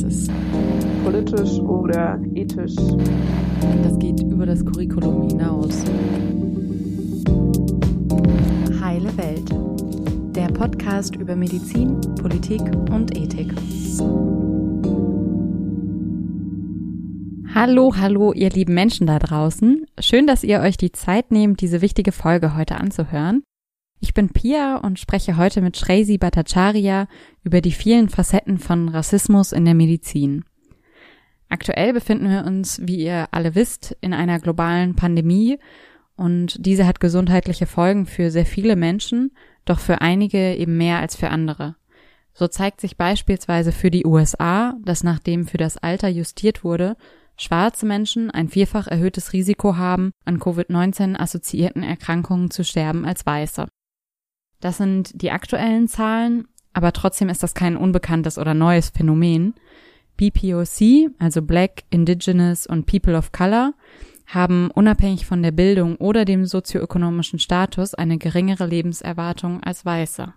Das ist politisch oder ethisch. Das geht über das Curriculum hinaus. Heile Welt. Der Podcast über Medizin, Politik und Ethik. Hallo, hallo, ihr lieben Menschen da draußen. Schön, dass ihr euch die Zeit nehmt, diese wichtige Folge heute anzuhören. Ich bin Pia und spreche heute mit Shrezi Bhattacharya über die vielen Facetten von Rassismus in der Medizin. Aktuell befinden wir uns, wie ihr alle wisst, in einer globalen Pandemie und diese hat gesundheitliche Folgen für sehr viele Menschen, doch für einige eben mehr als für andere. So zeigt sich beispielsweise für die USA, dass nachdem für das Alter justiert wurde, schwarze Menschen ein vierfach erhöhtes Risiko haben, an Covid-19 assoziierten Erkrankungen zu sterben als weiße. Das sind die aktuellen Zahlen, aber trotzdem ist das kein unbekanntes oder neues Phänomen. BPOC, also Black, Indigenous und People of Color, haben unabhängig von der Bildung oder dem sozioökonomischen Status eine geringere Lebenserwartung als Weiße.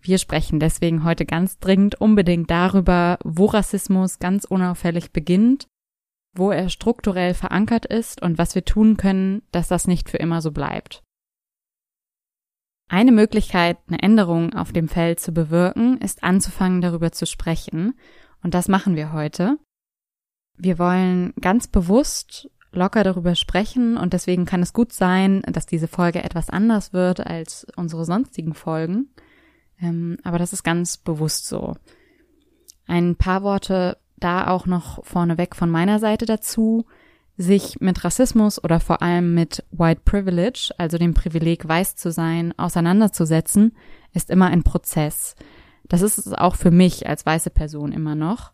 Wir sprechen deswegen heute ganz dringend unbedingt darüber, wo Rassismus ganz unauffällig beginnt, wo er strukturell verankert ist und was wir tun können, dass das nicht für immer so bleibt. Eine Möglichkeit, eine Änderung auf dem Feld zu bewirken, ist anzufangen, darüber zu sprechen. Und das machen wir heute. Wir wollen ganz bewusst locker darüber sprechen und deswegen kann es gut sein, dass diese Folge etwas anders wird als unsere sonstigen Folgen. Ähm, aber das ist ganz bewusst so. Ein paar Worte da auch noch vorneweg von meiner Seite dazu sich mit Rassismus oder vor allem mit White Privilege, also dem Privileg, weiß zu sein, auseinanderzusetzen, ist immer ein Prozess. Das ist es auch für mich als weiße Person immer noch.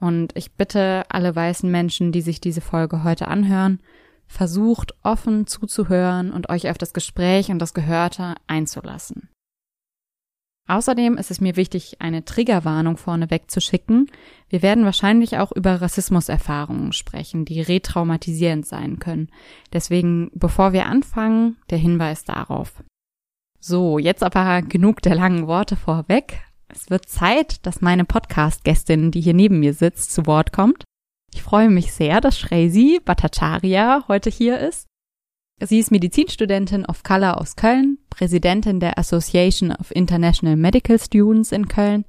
Und ich bitte alle weißen Menschen, die sich diese Folge heute anhören, versucht offen zuzuhören und euch auf das Gespräch und das Gehörte einzulassen. Außerdem ist es mir wichtig, eine Triggerwarnung vorneweg zu schicken. Wir werden wahrscheinlich auch über Rassismuserfahrungen sprechen, die retraumatisierend sein können. Deswegen, bevor wir anfangen, der Hinweis darauf. So, jetzt aber genug der langen Worte vorweg. Es wird Zeit, dass meine Podcast-Gästin, die hier neben mir sitzt, zu Wort kommt. Ich freue mich sehr, dass Shrezi Bhattacharya heute hier ist. Sie ist Medizinstudentin of Color aus Köln, Präsidentin der Association of International Medical Students in Köln.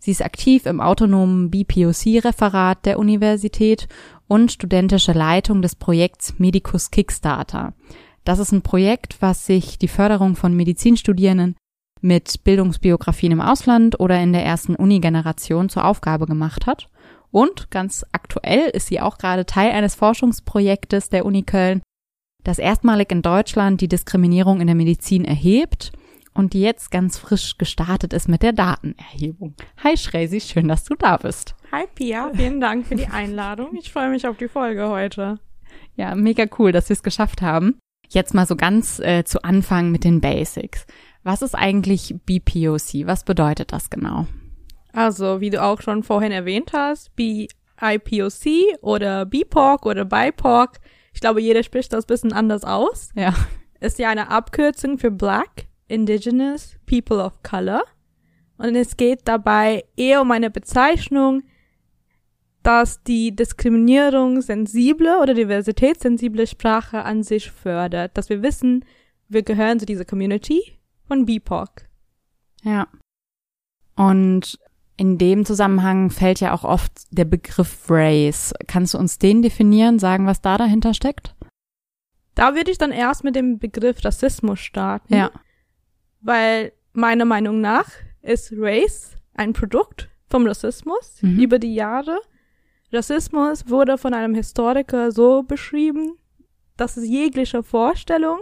Sie ist aktiv im autonomen BPOC-Referat der Universität und studentische Leitung des Projekts Medicus Kickstarter. Das ist ein Projekt, was sich die Förderung von Medizinstudierenden mit Bildungsbiografien im Ausland oder in der ersten Uni-Generation zur Aufgabe gemacht hat. Und ganz aktuell ist sie auch gerade Teil eines Forschungsprojektes der Uni Köln, das erstmalig in Deutschland die Diskriminierung in der Medizin erhebt und die jetzt ganz frisch gestartet ist mit der Datenerhebung. Hi Shrezi, schön, dass du da bist. Hi Pia, vielen Dank für die Einladung. Ich freue mich auf die Folge heute. Ja, mega cool, dass wir es geschafft haben. Jetzt mal so ganz äh, zu Anfang mit den Basics. Was ist eigentlich BPOC? Was bedeutet das genau? Also, wie du auch schon vorhin erwähnt hast, BIPOC oder BPOC oder BIPOC ich glaube, jeder spricht das bisschen anders aus. Ja. Ist ja eine Abkürzung für Black, Indigenous, People of Color. Und es geht dabei eher um eine Bezeichnung, dass die Diskriminierung sensible oder diversitätssensible Sprache an sich fördert. Dass wir wissen, wir gehören zu dieser Community von BIPOC. Ja. Und in dem Zusammenhang fällt ja auch oft der Begriff Race. Kannst du uns den definieren, sagen, was da dahinter steckt? Da würde ich dann erst mit dem Begriff Rassismus starten. Ja. Weil meiner Meinung nach ist Race ein Produkt vom Rassismus mhm. über die Jahre. Rassismus wurde von einem Historiker so beschrieben, dass es jegliche Vorstellung,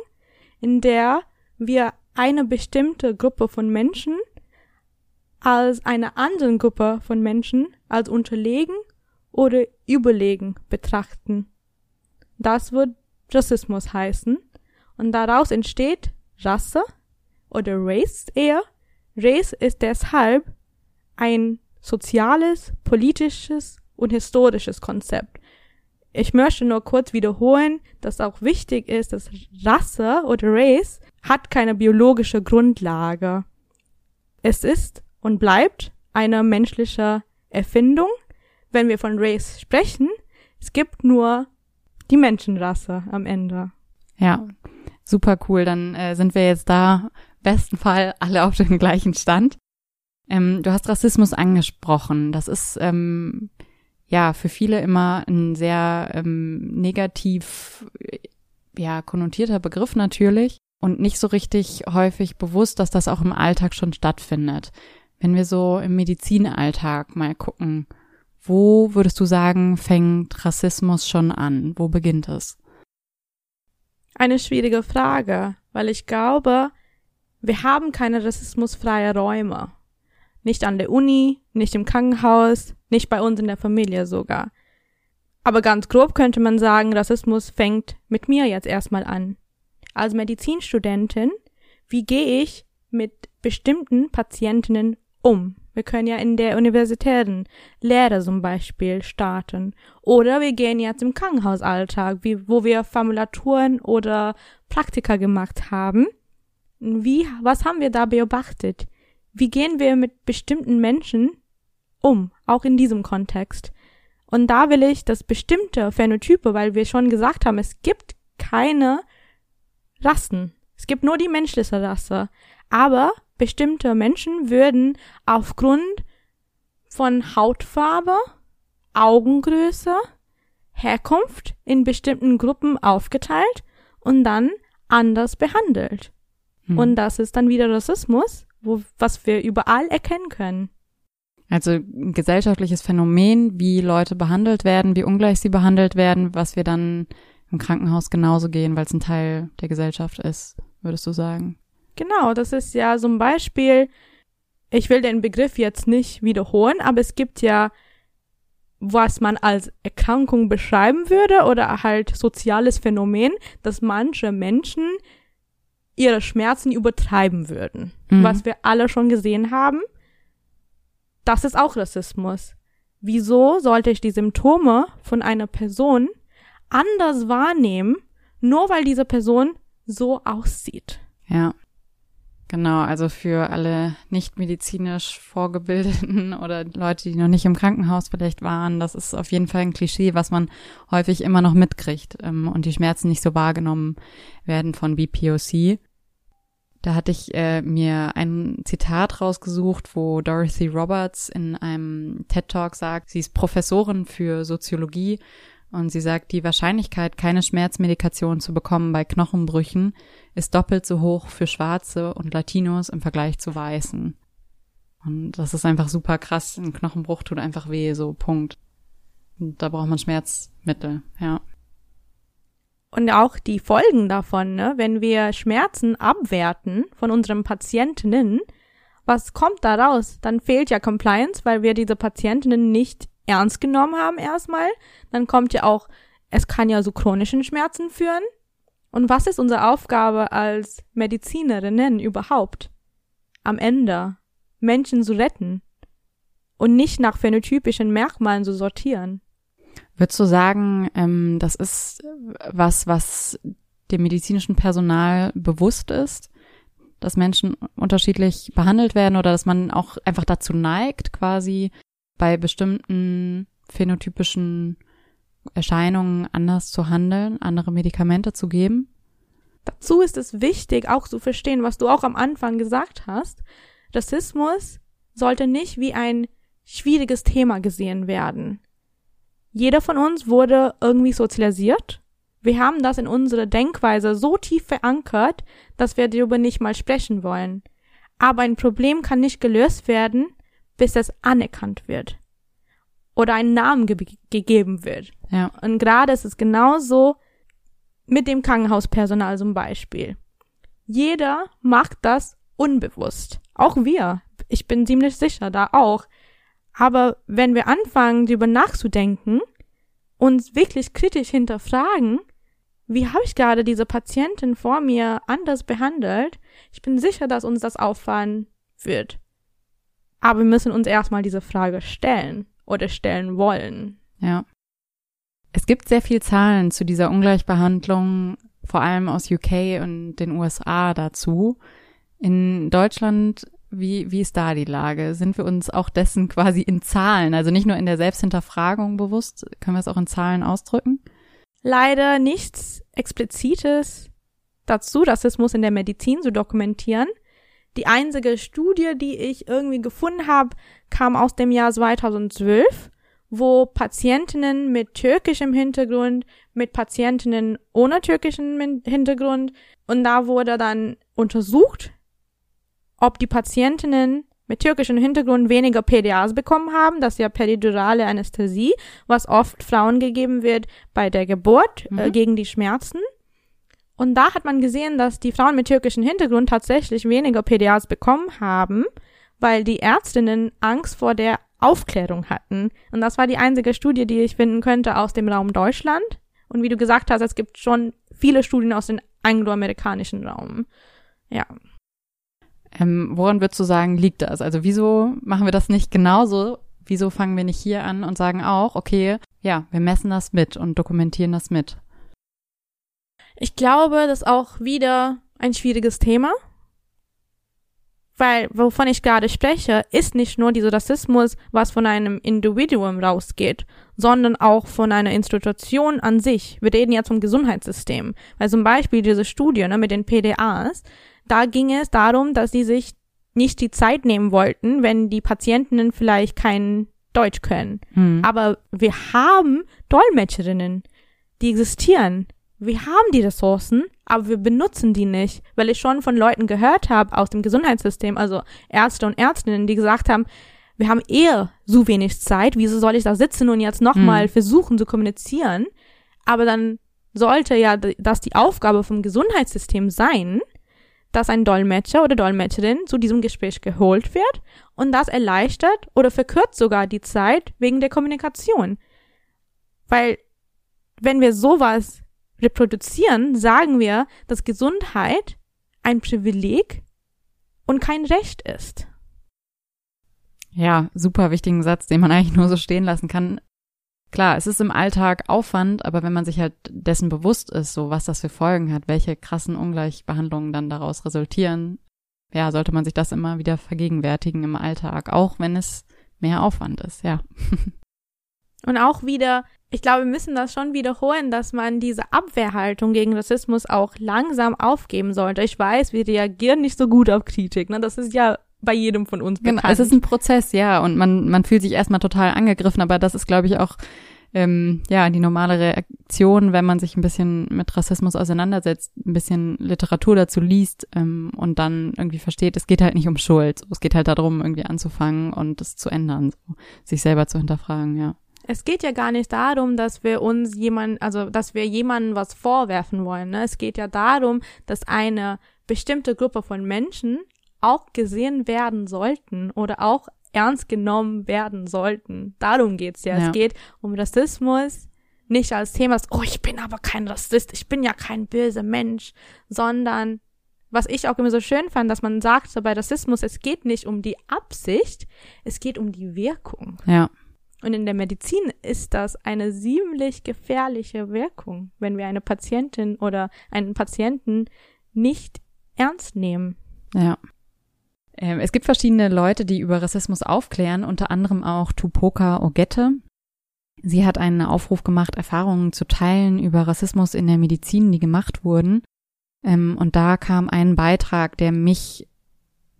in der wir eine bestimmte Gruppe von Menschen als eine andere Gruppe von Menschen als unterlegen oder überlegen betrachten. Das wird Rassismus heißen und daraus entsteht Rasse oder Race eher. Race ist deshalb ein soziales, politisches und historisches Konzept. Ich möchte nur kurz wiederholen, dass auch wichtig ist, dass Rasse oder Race hat keine biologische Grundlage. Es ist und bleibt eine menschliche Erfindung, wenn wir von Race sprechen. Es gibt nur die Menschenrasse am Ende. Ja, super cool. Dann äh, sind wir jetzt da, besten Fall, alle auf dem gleichen Stand. Ähm, du hast Rassismus angesprochen. Das ist ähm, ja für viele immer ein sehr ähm, negativ ja konnotierter Begriff natürlich und nicht so richtig häufig bewusst, dass das auch im Alltag schon stattfindet. Wenn wir so im Medizinalltag mal gucken, wo würdest du sagen, fängt Rassismus schon an? Wo beginnt es? Eine schwierige Frage, weil ich glaube, wir haben keine rassismusfreie Räume. Nicht an der Uni, nicht im Krankenhaus, nicht bei uns in der Familie sogar. Aber ganz grob könnte man sagen, Rassismus fängt mit mir jetzt erstmal an. Als Medizinstudentin, wie gehe ich mit bestimmten Patientinnen um? Wir können ja in der universitären Lehre zum Beispiel starten. Oder wir gehen jetzt im Krankenhausalltag, wie, wo wir Formulaturen oder Praktika gemacht haben. Wie, was haben wir da beobachtet? Wie gehen wir mit bestimmten Menschen um, auch in diesem Kontext? Und da will ich, dass bestimmte Phänotype, weil wir schon gesagt haben, es gibt keine Rassen. Es gibt nur die menschliche Rasse. Aber bestimmte Menschen würden aufgrund von Hautfarbe, Augengröße, Herkunft in bestimmten Gruppen aufgeteilt und dann anders behandelt. Hm. Und das ist dann wieder Rassismus, wo, was wir überall erkennen können. Also ein gesellschaftliches Phänomen, wie Leute behandelt werden, wie ungleich sie behandelt werden, was wir dann im Krankenhaus genauso gehen, weil es ein Teil der Gesellschaft ist, würdest du sagen? Genau, das ist ja zum Beispiel, ich will den Begriff jetzt nicht wiederholen, aber es gibt ja, was man als Erkrankung beschreiben würde oder halt soziales Phänomen, dass manche Menschen ihre Schmerzen übertreiben würden. Mhm. Was wir alle schon gesehen haben. Das ist auch Rassismus. Wieso sollte ich die Symptome von einer Person anders wahrnehmen, nur weil diese Person so aussieht? Ja. Genau, also für alle nicht medizinisch Vorgebildeten oder Leute, die noch nicht im Krankenhaus vielleicht waren, das ist auf jeden Fall ein Klischee, was man häufig immer noch mitkriegt ähm, und die Schmerzen nicht so wahrgenommen werden von BPOC. Da hatte ich äh, mir ein Zitat rausgesucht, wo Dorothy Roberts in einem TED Talk sagt, sie ist Professorin für Soziologie und sie sagt, die Wahrscheinlichkeit, keine Schmerzmedikation zu bekommen bei Knochenbrüchen, ist doppelt so hoch für Schwarze und Latinos im Vergleich zu Weißen. Und das ist einfach super krass. Ein Knochenbruch tut einfach weh, so Punkt. Und da braucht man Schmerzmittel, ja. Und auch die Folgen davon, ne? wenn wir Schmerzen abwerten von unseren Patientinnen, was kommt da raus? Dann fehlt ja Compliance, weil wir diese Patientinnen nicht ernst genommen haben erstmal, dann kommt ja auch, es kann ja zu chronischen Schmerzen führen. Und was ist unsere Aufgabe als Medizinerinnen überhaupt? Am Ende Menschen zu retten und nicht nach phänotypischen Merkmalen zu sortieren. Würdest du sagen, ähm, das ist was, was dem medizinischen Personal bewusst ist, dass Menschen unterschiedlich behandelt werden oder dass man auch einfach dazu neigt, quasi bei bestimmten phänotypischen Erscheinungen anders zu handeln, andere Medikamente zu geben? Dazu ist es wichtig, auch zu verstehen, was du auch am Anfang gesagt hast. Rassismus sollte nicht wie ein schwieriges Thema gesehen werden. Jeder von uns wurde irgendwie sozialisiert. Wir haben das in unserer Denkweise so tief verankert, dass wir darüber nicht mal sprechen wollen. Aber ein Problem kann nicht gelöst werden, bis es anerkannt wird oder einen Namen ge gegeben wird. Ja. Und gerade ist es genauso mit dem Krankenhauspersonal zum Beispiel. Jeder macht das unbewusst. Auch wir. Ich bin ziemlich sicher, da auch. Aber wenn wir anfangen, darüber nachzudenken, uns wirklich kritisch hinterfragen, wie habe ich gerade diese Patientin vor mir anders behandelt, ich bin sicher, dass uns das auffallen wird. Aber wir müssen uns erstmal diese Frage stellen oder stellen wollen. Ja. Es gibt sehr viel Zahlen zu dieser Ungleichbehandlung, vor allem aus UK und den USA dazu. In Deutschland Wie, wie ist da die Lage? Sind wir uns auch dessen quasi in Zahlen, also nicht nur in der Selbsthinterfragung bewusst, können wir es auch in Zahlen ausdrücken? Leider nichts Explizites dazu, Rassismus in der Medizin zu dokumentieren. Die einzige Studie, die ich irgendwie gefunden habe, kam aus dem Jahr 2012, wo Patientinnen mit türkischem Hintergrund, mit Patientinnen ohne türkischen Hintergrund und da wurde dann untersucht, ob die Patientinnen mit türkischem Hintergrund weniger PDAs bekommen haben, das ist ja peridurale Anästhesie, was oft Frauen gegeben wird bei der Geburt äh, mhm. äh, gegen die Schmerzen. Und da hat man gesehen, dass die Frauen mit türkischem Hintergrund tatsächlich weniger PDAs bekommen haben, weil die Ärztinnen Angst vor der Aufklärung hatten. Und das war die einzige Studie, die ich finden könnte aus dem Raum Deutschland. Und wie du gesagt hast, es gibt schon viele Studien aus dem angloamerikanischen Raum. Ja. Ähm, woran würdest du sagen, liegt das? Also wieso machen wir das nicht genauso? Wieso fangen wir nicht hier an und sagen auch, okay, ja, wir messen das mit und dokumentieren das mit? Ich glaube, das ist auch wieder ein schwieriges Thema. Weil, wovon ich gerade spreche, ist nicht nur dieser Rassismus, was von einem Individuum rausgeht, sondern auch von einer Institution an sich. Wir reden jetzt vom Gesundheitssystem. Weil zum Beispiel diese Studie ne, mit den PDAs, da ging es darum, dass sie sich nicht die Zeit nehmen wollten, wenn die Patientinnen vielleicht kein Deutsch können. Hm. Aber wir haben Dolmetscherinnen, die existieren. Wir haben die Ressourcen, aber wir benutzen die nicht, weil ich schon von Leuten gehört habe aus dem Gesundheitssystem, also Ärzte und Ärztinnen, die gesagt haben, wir haben eher so wenig Zeit, wieso soll ich da sitzen und jetzt nochmal hm. versuchen zu kommunizieren? Aber dann sollte ja das die Aufgabe vom Gesundheitssystem sein, dass ein Dolmetscher oder Dolmetscherin zu diesem Gespräch geholt wird und das erleichtert oder verkürzt sogar die Zeit wegen der Kommunikation. Weil wenn wir sowas reproduzieren, sagen wir, dass Gesundheit ein Privileg und kein Recht ist. Ja, super wichtigen Satz, den man eigentlich nur so stehen lassen kann. Klar, es ist im Alltag Aufwand, aber wenn man sich halt dessen bewusst ist, so was das für Folgen hat, welche krassen Ungleichbehandlungen dann daraus resultieren, ja, sollte man sich das immer wieder vergegenwärtigen im Alltag, auch wenn es mehr Aufwand ist, ja. Und auch wieder, ich glaube, wir müssen das schon wiederholen, dass man diese Abwehrhaltung gegen Rassismus auch langsam aufgeben sollte. Ich weiß, wir reagieren nicht so gut auf Kritik, ne? Das ist ja bei jedem von uns bekannt. Genau, es ist ein Prozess, ja, und man, man fühlt sich erstmal total angegriffen, aber das ist, glaube ich, auch ähm, ja die normale Reaktion, wenn man sich ein bisschen mit Rassismus auseinandersetzt, ein bisschen Literatur dazu liest ähm, und dann irgendwie versteht, es geht halt nicht um Schuld, es geht halt darum, irgendwie anzufangen und es zu ändern, so, sich selber zu hinterfragen, ja. Es geht ja gar nicht darum, dass wir uns jemand, also dass wir jemandem was vorwerfen wollen. Ne? Es geht ja darum, dass eine bestimmte Gruppe von Menschen auch gesehen werden sollten oder auch ernst genommen werden sollten. Darum geht's ja. ja. Es geht um Rassismus, nicht als Thema, oh, ich bin aber kein Rassist, ich bin ja kein böser Mensch, sondern was ich auch immer so schön fand, dass man sagt, so bei Rassismus, es geht nicht um die Absicht, es geht um die Wirkung. Ja. Und in der Medizin ist das eine ziemlich gefährliche Wirkung, wenn wir eine Patientin oder einen Patienten nicht ernst nehmen. Ja. Ähm, es gibt verschiedene Leute, die über Rassismus aufklären, unter anderem auch Tupoka Ogette. Sie hat einen Aufruf gemacht, Erfahrungen zu teilen über Rassismus in der Medizin, die gemacht wurden. Ähm, und da kam ein Beitrag, der mich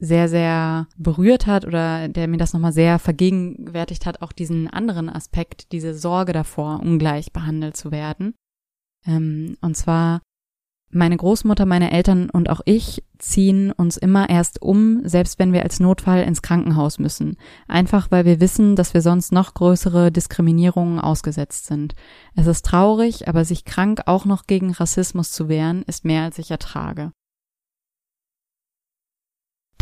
sehr, sehr berührt hat oder der mir das nochmal sehr vergegenwärtigt hat, auch diesen anderen Aspekt, diese Sorge davor, ungleich behandelt zu werden. Ähm, und zwar meine Großmutter, meine Eltern und auch ich ziehen uns immer erst um, selbst wenn wir als Notfall ins Krankenhaus müssen. Einfach weil wir wissen, dass wir sonst noch größere Diskriminierungen ausgesetzt sind. Es ist traurig, aber sich krank auch noch gegen Rassismus zu wehren, ist mehr als ich ertrage.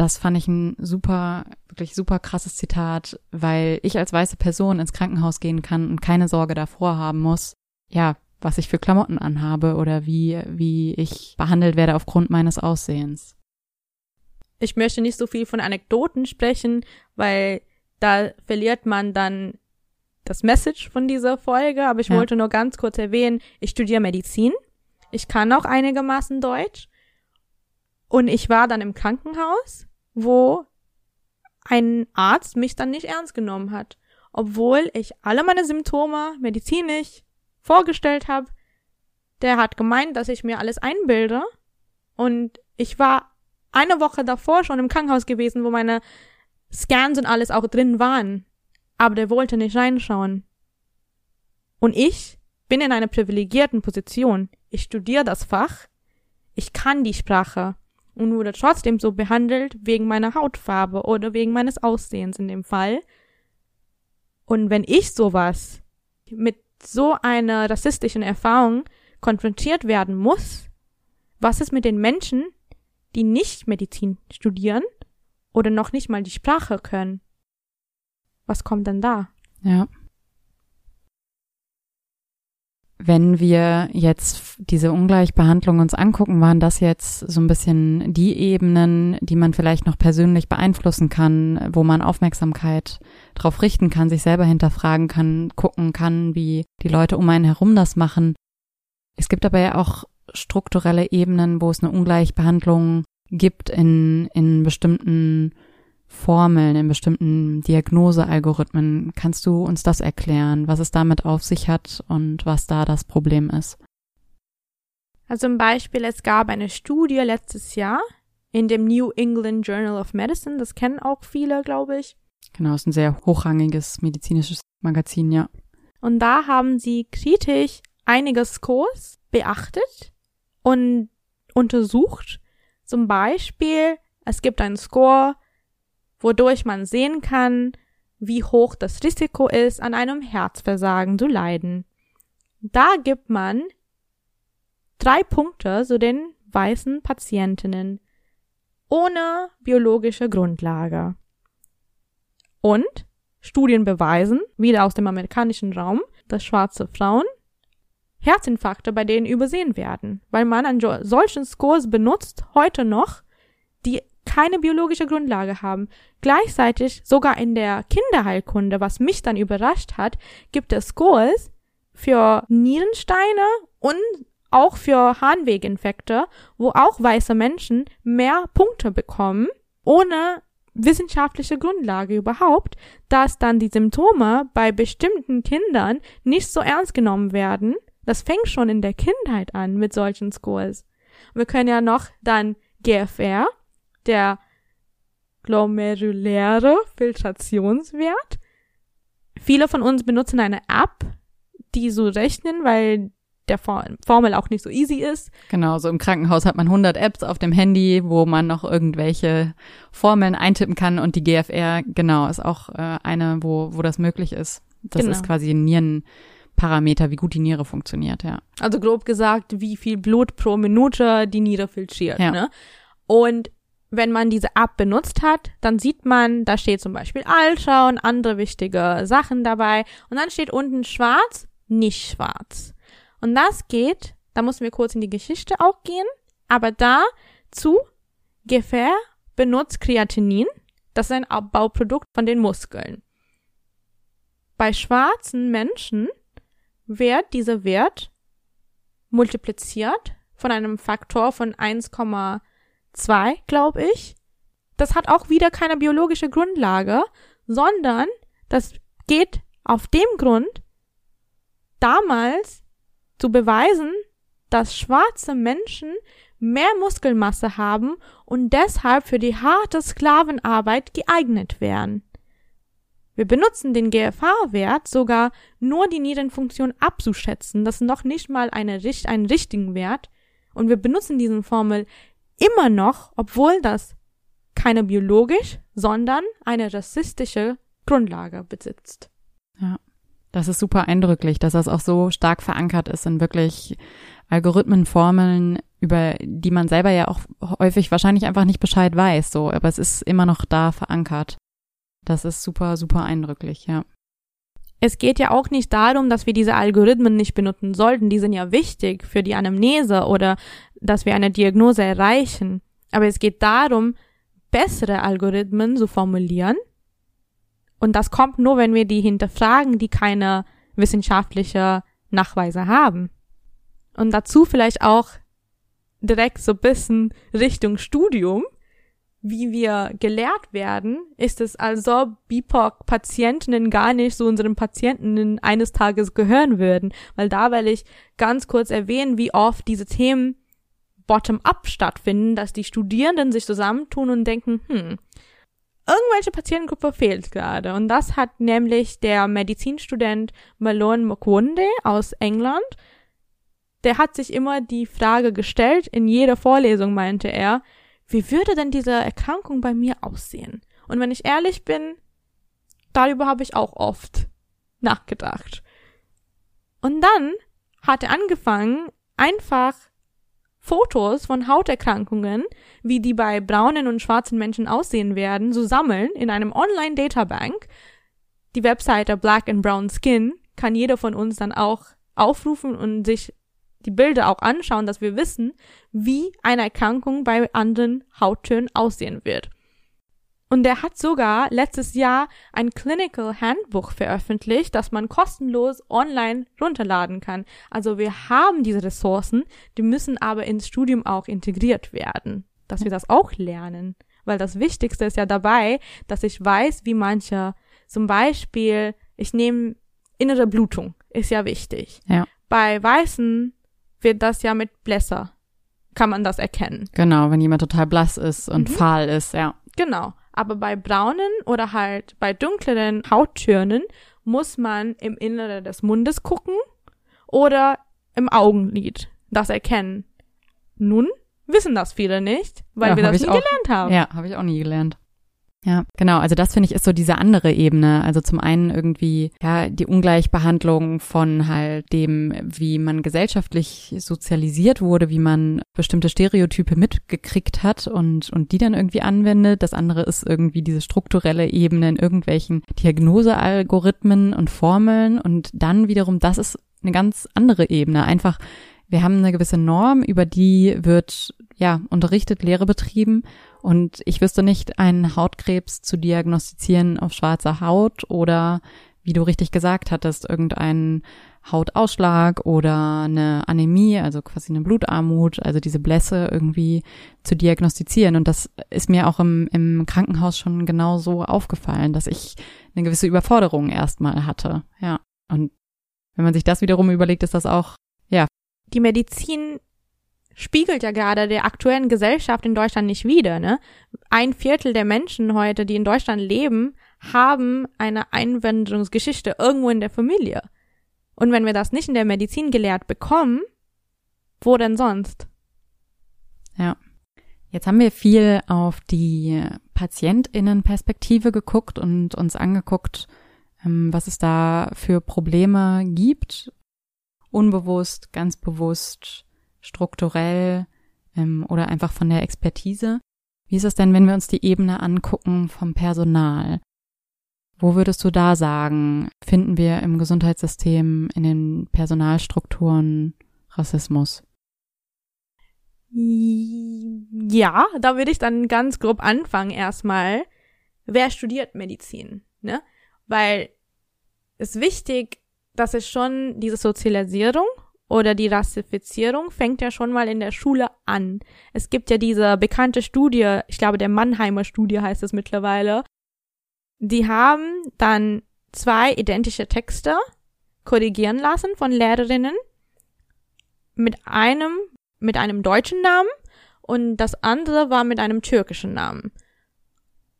Das fand ich ein super, wirklich super krasses Zitat, weil ich als weiße Person ins Krankenhaus gehen kann und keine Sorge davor haben muss, ja, was ich für Klamotten anhabe oder wie, wie ich behandelt werde aufgrund meines Aussehens. Ich möchte nicht so viel von Anekdoten sprechen, weil da verliert man dann das Message von dieser Folge, aber ich ja. wollte nur ganz kurz erwähnen, ich studiere Medizin. Ich kann auch einigermaßen Deutsch. Und ich war dann im Krankenhaus, wo ein Arzt mich dann nicht ernst genommen hat, obwohl ich alle meine Symptome medizinisch vorgestellt habe. Der hat gemeint, dass ich mir alles einbilde und ich war eine Woche davor schon im Krankenhaus gewesen, wo meine Scans und alles auch drin waren. Aber der wollte nicht reinschauen. Und ich bin in einer privilegierten Position. Ich studiere das Fach. Ich kann die Sprache und wurde trotzdem so behandelt wegen meiner Hautfarbe oder wegen meines Aussehens in dem Fall. Und wenn ich sowas mit so einer rassistischen Erfahrung konfrontiert werden muss, was ist mit den Menschen, die nicht Medizin studieren oder noch nicht mal die Sprache können? Was kommt denn da? Ja. Wenn wir jetzt diese Ungleichbehandlung uns angucken, waren das jetzt so ein bisschen die Ebenen, die man vielleicht noch persönlich beeinflussen kann, wo man Aufmerksamkeit drauf richten kann, sich selber hinterfragen kann, gucken kann, wie die Leute um einen herum das machen. Es gibt aber ja auch strukturelle Ebenen, wo es eine Ungleichbehandlung gibt in, in bestimmten Formeln, in bestimmten Diagnosealgorithmen. Kannst du uns das erklären, was es damit auf sich hat und was da das Problem ist? Also zum Beispiel, es gab eine Studie letztes Jahr in dem New England Journal of Medicine, das kennen auch viele, glaube ich. Genau, ist ein sehr hochrangiges medizinisches Magazin, ja. Und da haben sie kritisch einige Scores beachtet und untersucht. Zum Beispiel, es gibt einen Score wodurch man sehen kann, wie hoch das Risiko ist, an einem Herzversagen zu leiden. Da gibt man drei Punkte zu den weißen Patientinnen ohne biologische Grundlage. Und Studien beweisen, wieder aus dem amerikanischen Raum, dass schwarze Frauen Herzinfarkte bei denen übersehen werden, weil man an solchen Scores benutzt heute noch, die keine biologische Grundlage haben. Gleichzeitig sogar in der Kinderheilkunde, was mich dann überrascht hat, gibt es Scores für Nierensteine und auch für Harnweginfekte, wo auch weiße Menschen mehr Punkte bekommen, ohne wissenschaftliche Grundlage überhaupt, dass dann die Symptome bei bestimmten Kindern nicht so ernst genommen werden. Das fängt schon in der Kindheit an mit solchen Scores. Wir können ja noch dann GFR, der glomeruläre Filtrationswert. Viele von uns benutzen eine App, die so rechnen, weil der Formel auch nicht so easy ist. Genau, so im Krankenhaus hat man 100 Apps auf dem Handy, wo man noch irgendwelche Formeln eintippen kann und die GFR, genau, ist auch äh, eine, wo, wo das möglich ist. Das genau. ist quasi ein Nierenparameter, wie gut die Niere funktioniert, ja. Also grob gesagt, wie viel Blut pro Minute die Niere filtriert, ja. ne? Und wenn man diese App benutzt hat, dann sieht man, da steht zum Beispiel Alter und andere wichtige Sachen dabei. Und dann steht unten schwarz, nicht schwarz. Und das geht, da müssen wir kurz in die Geschichte auch gehen, aber dazu Gefahr benutzt Kreatinin. Das ist ein Abbauprodukt von den Muskeln. Bei schwarzen Menschen wird dieser Wert multipliziert von einem Faktor von 1,5 2, glaube ich. Das hat auch wieder keine biologische Grundlage, sondern das geht auf dem Grund, damals zu beweisen, dass schwarze Menschen mehr Muskelmasse haben und deshalb für die harte Sklavenarbeit geeignet wären. Wir benutzen den GFH-Wert sogar nur die Nierenfunktion abzuschätzen, das ist noch nicht mal eine, einen richtigen Wert, und wir benutzen diesen Formel immer noch, obwohl das keine biologisch, sondern eine rassistische Grundlage besitzt. Ja, das ist super eindrücklich, dass das auch so stark verankert ist in wirklich Algorithmenformeln, über die man selber ja auch häufig wahrscheinlich einfach nicht Bescheid weiß, so, aber es ist immer noch da verankert. Das ist super, super eindrücklich, ja. Es geht ja auch nicht darum, dass wir diese Algorithmen nicht benutzen sollten. Die sind ja wichtig für die Anamnese oder dass wir eine Diagnose erreichen. Aber es geht darum, bessere Algorithmen zu formulieren. Und das kommt nur, wenn wir die hinterfragen, die keine wissenschaftliche Nachweise haben. Und dazu vielleicht auch direkt so bisschen Richtung Studium. Wie wir gelehrt werden, ist es, als ob BIPOC-Patientinnen gar nicht zu unseren Patienten eines Tages gehören würden. Weil da will ich ganz kurz erwähnen, wie oft diese Themen bottom-up stattfinden, dass die Studierenden sich zusammentun und denken, hm, irgendwelche Patientengruppe fehlt gerade. Und das hat nämlich der Medizinstudent Malone Mokwunde aus England. Der hat sich immer die Frage gestellt, in jeder Vorlesung meinte er, wie würde denn diese Erkrankung bei mir aussehen? Und wenn ich ehrlich bin, darüber habe ich auch oft nachgedacht. Und dann hat er angefangen, einfach Fotos von Hauterkrankungen, wie die bei braunen und schwarzen Menschen aussehen werden, zu sammeln in einem Online-Databank. Die Webseite Black and Brown Skin kann jeder von uns dann auch aufrufen und sich die Bilder auch anschauen, dass wir wissen, wie eine Erkrankung bei anderen Hauttönen aussehen wird. Und er hat sogar letztes Jahr ein Clinical Handbuch veröffentlicht, das man kostenlos online runterladen kann. Also wir haben diese Ressourcen, die müssen aber ins Studium auch integriert werden, dass wir das auch lernen. Weil das Wichtigste ist ja dabei, dass ich weiß, wie manche, zum Beispiel, ich nehme innere Blutung, ist ja wichtig. Ja. Bei Weißen wird das ja mit Blässer, kann man das erkennen. Genau, wenn jemand total blass ist und Mhm. fahl ist, ja. Genau. Aber bei braunen oder halt bei dunkleren Hauttönen muss man im Innere des Mundes gucken oder im Augenlid das erkennen. Nun wissen das viele nicht, weil Ja, wir das nie auch. gelernt haben. Ja, habe ich auch nie gelernt. Ja, genau. Also das finde ich ist so diese andere Ebene. Also zum einen irgendwie ja die Ungleichbehandlung von halt dem, wie man gesellschaftlich sozialisiert wurde, wie man bestimmte Stereotype mitgekriegt hat und und die dann irgendwie anwendet. Das andere ist irgendwie diese strukturelle Ebene in irgendwelchen Diagnosealgorithmen und Formeln und dann wiederum das ist eine ganz andere Ebene. Einfach wir haben eine gewisse Norm, über die wird ja unterrichtet, Lehre betrieben und ich wüsste nicht, einen Hautkrebs zu diagnostizieren auf schwarzer Haut oder, wie du richtig gesagt hattest, irgendeinen Hautausschlag oder eine Anämie, also quasi eine Blutarmut, also diese Blässe irgendwie zu diagnostizieren. Und das ist mir auch im, im Krankenhaus schon genau so aufgefallen, dass ich eine gewisse Überforderung erstmal hatte. Ja. Und wenn man sich das wiederum überlegt, ist das auch, Die Medizin spiegelt ja gerade der aktuellen Gesellschaft in Deutschland nicht wider. Ne? Ein Viertel der Menschen heute, die in Deutschland leben, haben eine Einwanderungsgeschichte irgendwo in der Familie. Und wenn wir das nicht in der Medizin gelehrt bekommen, wo denn sonst? Jetzt haben wir viel auf die PatientInnen-Perspektive geguckt und uns angeguckt, ähm, was es da für Probleme gibt. Unbewusst, ganz bewusst, strukturell ähm, oder einfach von der Expertise. Wie ist es denn, wenn wir uns die Ebene angucken vom Personal? Wo würdest du da sagen, finden wir im Gesundheitssystem, in den Personalstrukturen Rassismus? Ja, da würde ich dann ganz grob anfangen erstmal. Wer studiert Medizin? Ne? Weil es wichtig, dass es schon diese Sozialisierung oder die Rassifizierung fängt ja schon mal in der Schule an. Es gibt ja diese bekannte Studie, ich glaube der Mannheimer Studie heißt es mittlerweile. Die haben dann zwei identische Texte korrigieren lassen von Lehrerinnen mit einem mit einem deutschen Namen und das andere war mit einem türkischen Namen.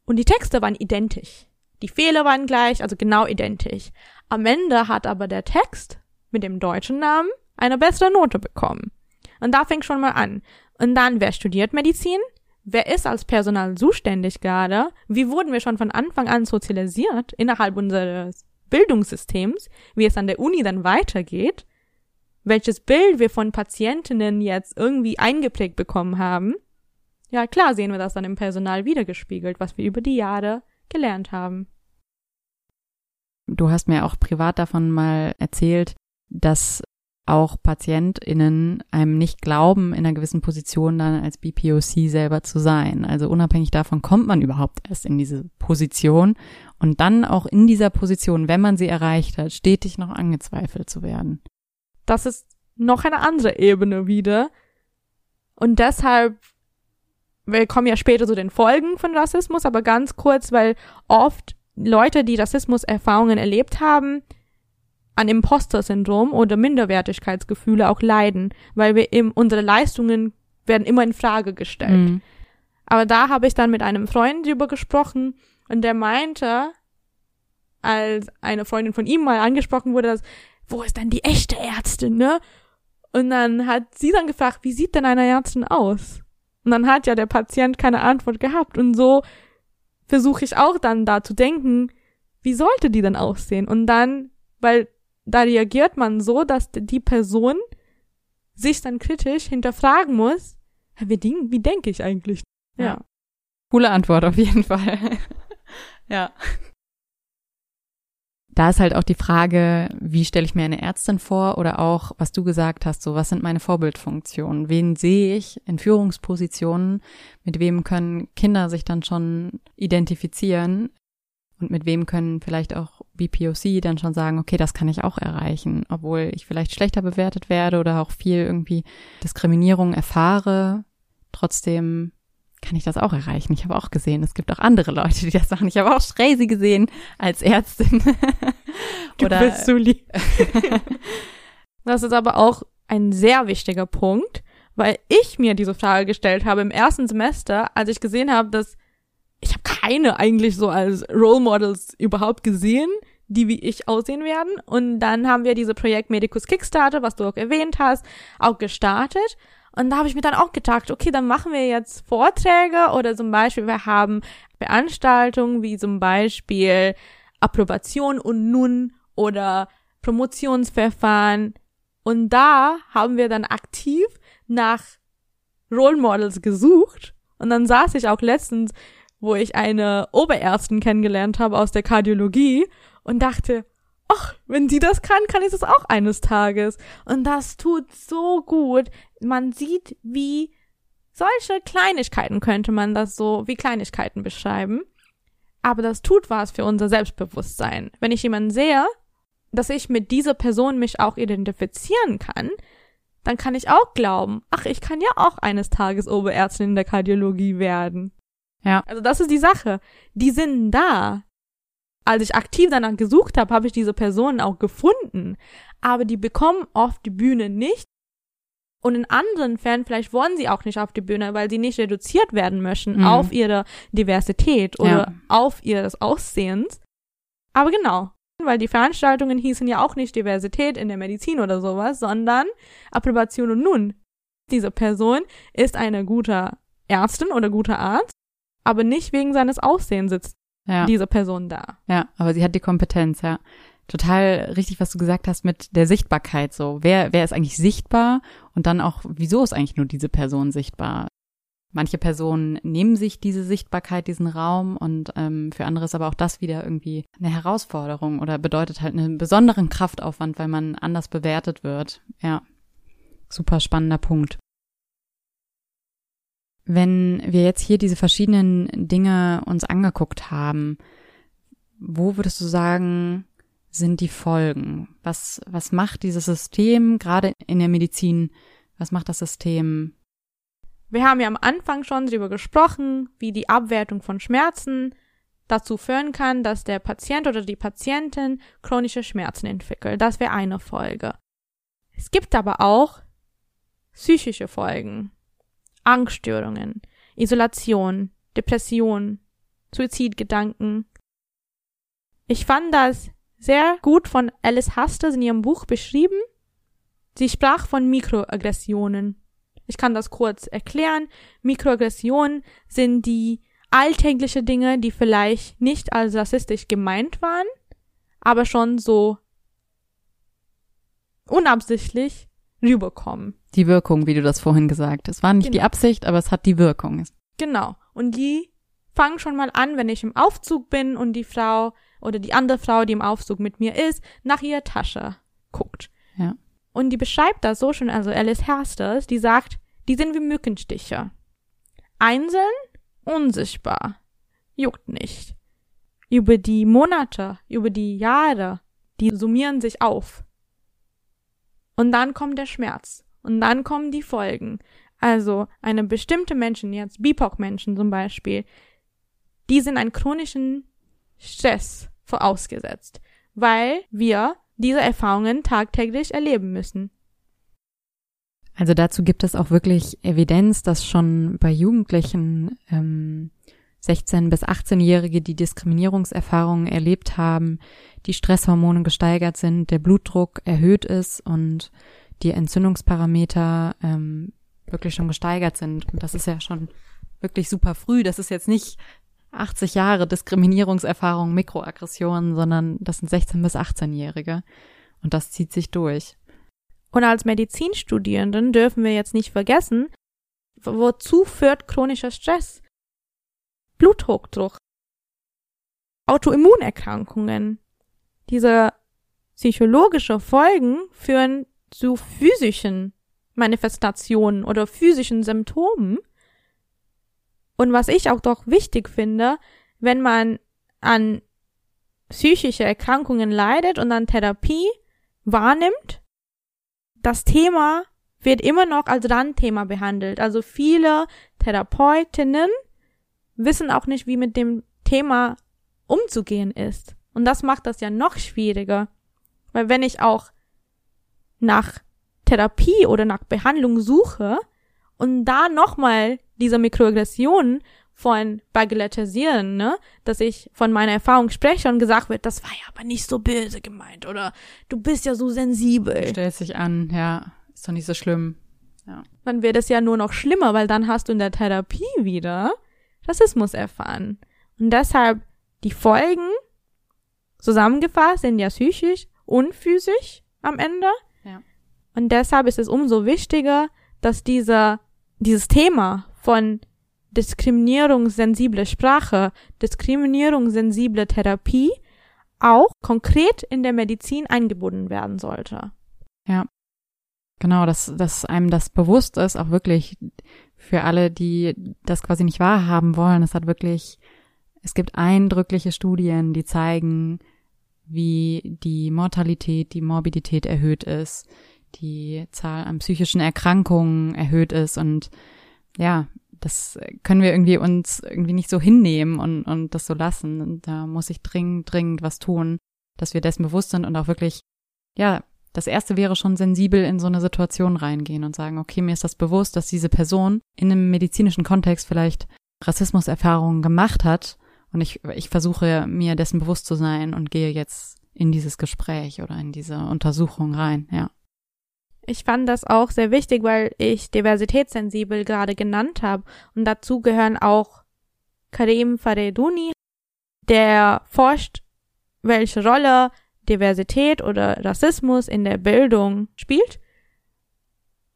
Und die Texte waren identisch. Die Fehler waren gleich, also genau identisch. Am Ende hat aber der Text mit dem deutschen Namen eine bessere Note bekommen. Und da fängt schon mal an. Und dann, wer studiert Medizin? Wer ist als Personal zuständig gerade? Wie wurden wir schon von Anfang an sozialisiert innerhalb unseres Bildungssystems? Wie es an der Uni dann weitergeht? welches Bild wir von Patientinnen jetzt irgendwie eingeprägt bekommen haben, ja klar sehen wir das dann im Personal wiedergespiegelt, was wir über die Jahre gelernt haben. Du hast mir auch privat davon mal erzählt, dass auch PatientInnen einem nicht glauben, in einer gewissen Position dann als BPOC selber zu sein. Also unabhängig davon kommt man überhaupt erst in diese Position und dann auch in dieser Position, wenn man sie erreicht hat, stetig noch angezweifelt zu werden. Das ist noch eine andere Ebene wieder. Und deshalb wir kommen ja später zu den Folgen von Rassismus, aber ganz kurz, weil oft Leute, die Rassismus-Erfahrungen erlebt haben, an Imposter-Syndrom oder Minderwertigkeitsgefühle auch leiden, weil wir eben unsere Leistungen werden immer in Frage gestellt. Mhm. Aber da habe ich dann mit einem Freund drüber gesprochen und der meinte, als eine Freundin von ihm mal angesprochen wurde, dass, wo ist denn die echte Ärztin, ne? Und dann hat sie dann gefragt, wie sieht denn eine Ärztin aus? Und dann hat ja der Patient keine Antwort gehabt. Und so versuche ich auch dann da zu denken, wie sollte die denn aussehen? Und dann, weil da reagiert man so, dass die Person sich dann kritisch hinterfragen muss, wie, wie denke ich eigentlich? Ja. ja. Coole Antwort auf jeden Fall. ja. Da ist halt auch die Frage, wie stelle ich mir eine Ärztin vor oder auch, was du gesagt hast, so was sind meine Vorbildfunktionen? Wen sehe ich in Führungspositionen? Mit wem können Kinder sich dann schon identifizieren? Und mit wem können vielleicht auch BPOC dann schon sagen, okay, das kann ich auch erreichen, obwohl ich vielleicht schlechter bewertet werde oder auch viel irgendwie Diskriminierung erfahre. Trotzdem kann ich das auch erreichen. Ich habe auch gesehen, es gibt auch andere Leute, die das machen. Ich habe auch Schreisi gesehen als Ärztin. du Oder, bist so lieb. das ist aber auch ein sehr wichtiger Punkt, weil ich mir diese Frage gestellt habe im ersten Semester, als ich gesehen habe, dass ich habe keine eigentlich so als Role Models überhaupt gesehen, die wie ich aussehen werden. Und dann haben wir diese Projekt Medicus Kickstarter, was du auch erwähnt hast, auch gestartet. Und da habe ich mir dann auch gedacht, okay, dann machen wir jetzt Vorträge oder zum Beispiel wir haben Veranstaltungen wie zum Beispiel Approbation und Nun oder Promotionsverfahren. Und da haben wir dann aktiv nach Role Models gesucht. Und dann saß ich auch letztens, wo ich eine Oberärztin kennengelernt habe aus der Kardiologie und dachte, ach, wenn die das kann, kann ich das auch eines Tages. Und das tut so gut. Man sieht, wie solche Kleinigkeiten könnte man das so wie Kleinigkeiten beschreiben. Aber das tut was für unser Selbstbewusstsein. Wenn ich jemanden sehe, dass ich mit dieser Person mich auch identifizieren kann, dann kann ich auch glauben, ach, ich kann ja auch eines Tages Oberärztin in der Kardiologie werden. Ja. Also das ist die Sache. Die sind da als ich aktiv danach gesucht habe, habe ich diese Personen auch gefunden. Aber die bekommen oft die Bühne nicht. Und in anderen Fällen, vielleicht wollen sie auch nicht auf die Bühne, weil sie nicht reduziert werden möchten mhm. auf ihre Diversität oder ja. auf ihres Aussehens. Aber genau, weil die Veranstaltungen hießen ja auch nicht Diversität in der Medizin oder sowas, sondern Approbation und nun. Diese Person ist eine gute Ärztin oder guter Arzt, aber nicht wegen seines Aussehens sitzt ja. diese Person da. Ja, aber sie hat die Kompetenz, ja. Total richtig, was du gesagt hast mit der Sichtbarkeit so. Wer, wer ist eigentlich sichtbar? Und dann auch, wieso ist eigentlich nur diese Person sichtbar? Manche Personen nehmen sich diese Sichtbarkeit, diesen Raum und ähm, für andere ist aber auch das wieder irgendwie eine Herausforderung oder bedeutet halt einen besonderen Kraftaufwand, weil man anders bewertet wird. Ja, super spannender Punkt. Wenn wir jetzt hier diese verschiedenen Dinge uns angeguckt haben, wo würdest du sagen, sind die Folgen? Was, was macht dieses System, gerade in der Medizin, was macht das System? Wir haben ja am Anfang schon darüber gesprochen, wie die Abwertung von Schmerzen dazu führen kann, dass der Patient oder die Patientin chronische Schmerzen entwickelt. Das wäre eine Folge. Es gibt aber auch psychische Folgen. Angststörungen, Isolation, Depression, Suizidgedanken. Ich fand das sehr gut von Alice Hasters in ihrem Buch beschrieben. Sie sprach von Mikroaggressionen. Ich kann das kurz erklären. Mikroaggressionen sind die alltägliche Dinge, die vielleicht nicht als rassistisch gemeint waren, aber schon so unabsichtlich rüberkommen. Die Wirkung, wie du das vorhin gesagt hast. War nicht genau. die Absicht, aber es hat die Wirkung. Genau. Und die fangen schon mal an, wenn ich im Aufzug bin und die Frau oder die andere Frau, die im Aufzug mit mir ist, nach ihrer Tasche guckt. Ja. Und die beschreibt das so schon, also Alice Hersters, die sagt, die sind wie Mückenstiche. Einzeln, unsichtbar, juckt nicht. Über die Monate, über die Jahre, die summieren sich auf. Und dann kommt der Schmerz. Und dann kommen die Folgen. Also eine bestimmte Menschen, jetzt BIPOC-Menschen zum Beispiel, die sind einen chronischen Stress vorausgesetzt, weil wir diese Erfahrungen tagtäglich erleben müssen. Also dazu gibt es auch wirklich Evidenz, dass schon bei Jugendlichen ähm, 16 bis 18-Jährige, die Diskriminierungserfahrungen erlebt haben, die Stresshormone gesteigert sind, der Blutdruck erhöht ist und die Entzündungsparameter ähm, wirklich schon gesteigert sind. Und das ist ja schon wirklich super früh. Das ist jetzt nicht 80 Jahre Diskriminierungserfahrung, Mikroaggressionen, sondern das sind 16 bis 18-Jährige. Und das zieht sich durch. Und als Medizinstudierenden dürfen wir jetzt nicht vergessen, wozu führt chronischer Stress? Bluthochdruck, Autoimmunerkrankungen. Diese psychologische Folgen führen zu physischen Manifestationen oder physischen Symptomen. Und was ich auch doch wichtig finde, wenn man an psychische Erkrankungen leidet und an Therapie wahrnimmt, das Thema wird immer noch als Randthema behandelt. Also viele Therapeutinnen wissen auch nicht, wie mit dem Thema umzugehen ist. Und das macht das ja noch schwieriger. Weil wenn ich auch nach Therapie oder nach Behandlung suche und da nochmal diese Mikroaggressionen von bagatellisieren, ne, dass ich von meiner Erfahrung spreche und gesagt wird, das war ja aber nicht so böse gemeint oder du bist ja so sensibel. Stellt sich an, ja, ist doch nicht so schlimm. Ja. Dann wird es ja nur noch schlimmer, weil dann hast du in der Therapie wieder Rassismus erfahren. Und deshalb die Folgen zusammengefasst sind ja psychisch und physisch am Ende. Und deshalb ist es umso wichtiger, dass dieser, dieses Thema von diskriminierungssensible Sprache, diskriminierungssensible Therapie auch konkret in der Medizin eingebunden werden sollte. Ja. Genau, dass, dass einem das bewusst ist, auch wirklich für alle, die das quasi nicht wahrhaben wollen. Es hat wirklich, es gibt eindrückliche Studien, die zeigen, wie die Mortalität, die Morbidität erhöht ist, die Zahl an psychischen Erkrankungen erhöht ist und ja, das können wir irgendwie uns irgendwie nicht so hinnehmen und, und das so lassen. Und da muss ich dringend, dringend was tun, dass wir dessen bewusst sind und auch wirklich, ja, das erste wäre schon sensibel in so eine Situation reingehen und sagen, okay, mir ist das bewusst, dass diese Person in einem medizinischen Kontext vielleicht Rassismuserfahrungen gemacht hat und ich, ich versuche mir dessen bewusst zu sein und gehe jetzt in dieses Gespräch oder in diese Untersuchung rein, ja. Ich fand das auch sehr wichtig, weil ich diversitätssensibel gerade genannt habe. Und dazu gehören auch Karim Fareduni, der forscht, welche Rolle Diversität oder Rassismus in der Bildung spielt.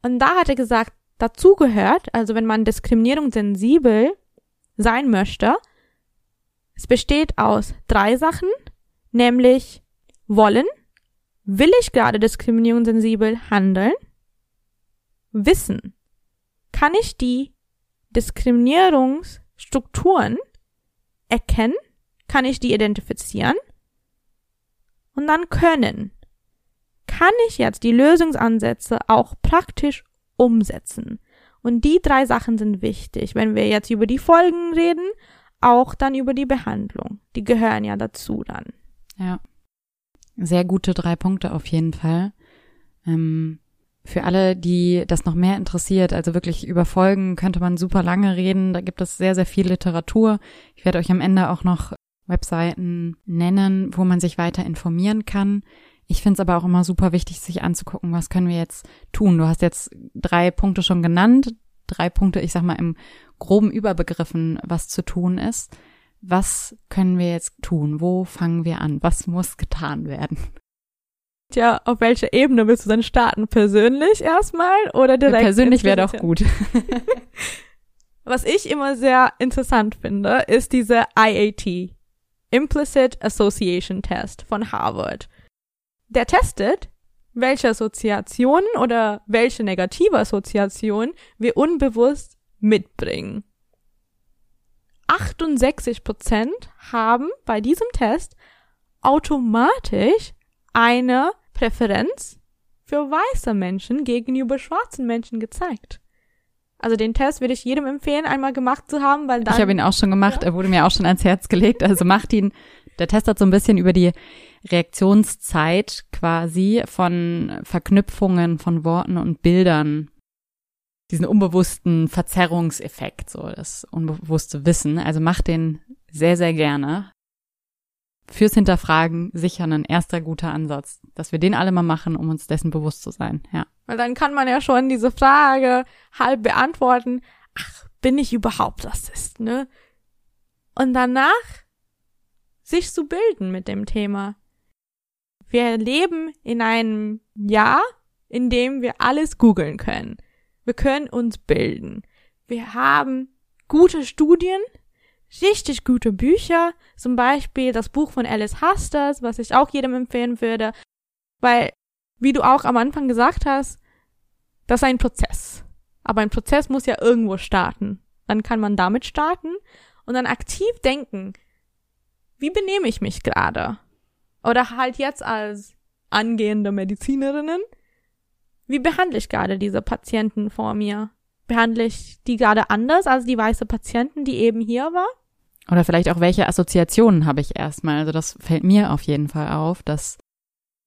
Und da hat er gesagt, dazu gehört, also wenn man diskriminierungssensibel sein möchte, es besteht aus drei Sachen, nämlich wollen, Will ich gerade diskriminierungssensibel handeln? Wissen. Kann ich die Diskriminierungsstrukturen erkennen? Kann ich die identifizieren? Und dann können. Kann ich jetzt die Lösungsansätze auch praktisch umsetzen? Und die drei Sachen sind wichtig, wenn wir jetzt über die Folgen reden, auch dann über die Behandlung. Die gehören ja dazu dann. Ja. Sehr gute drei Punkte auf jeden Fall. Ähm, für alle, die das noch mehr interessiert, also wirklich über Folgen, könnte man super lange reden. Da gibt es sehr, sehr viel Literatur. Ich werde euch am Ende auch noch Webseiten nennen, wo man sich weiter informieren kann. Ich finde es aber auch immer super wichtig, sich anzugucken, was können wir jetzt tun. Du hast jetzt drei Punkte schon genannt, drei Punkte, ich sag mal im groben Überbegriffen, was zu tun ist was können wir jetzt tun? Wo fangen wir an? Was muss getan werden? Tja, auf welcher Ebene willst du dann starten? Persönlich erstmal oder direkt? Persönlich wäre doch gut. Was ich immer sehr interessant finde, ist diese IAT, Implicit Association Test von Harvard. Der testet, welche Assoziationen oder welche negative Assoziationen wir unbewusst mitbringen. 68 Prozent haben bei diesem Test automatisch eine Präferenz für weiße Menschen gegenüber schwarzen Menschen gezeigt. Also den Test würde ich jedem empfehlen, einmal gemacht zu haben, weil dann. Ich habe ihn auch schon gemacht, ja. er wurde mir auch schon ans Herz gelegt. Also macht ihn. Der Test hat so ein bisschen über die Reaktionszeit quasi von Verknüpfungen von Worten und Bildern diesen unbewussten Verzerrungseffekt, so das unbewusste Wissen. Also macht den sehr, sehr gerne. Fürs Hinterfragen sicher ein erster guter Ansatz, dass wir den alle mal machen, um uns dessen bewusst zu sein, ja. Weil dann kann man ja schon diese Frage halb beantworten, ach, bin ich überhaupt Rassist, ne? Und danach sich zu bilden mit dem Thema. Wir leben in einem Jahr, in dem wir alles googeln können. Wir können uns bilden. Wir haben gute Studien, richtig gute Bücher, zum Beispiel das Buch von Alice Hasters, was ich auch jedem empfehlen würde, weil, wie du auch am Anfang gesagt hast, das ist ein Prozess. Aber ein Prozess muss ja irgendwo starten. Dann kann man damit starten und dann aktiv denken, wie benehme ich mich gerade? Oder halt jetzt als angehende Medizinerinnen, wie behandle ich gerade diese Patienten vor mir? Behandle ich die gerade anders als die weiße Patienten, die eben hier war? Oder vielleicht auch, welche Assoziationen habe ich erstmal? Also das fällt mir auf jeden Fall auf, dass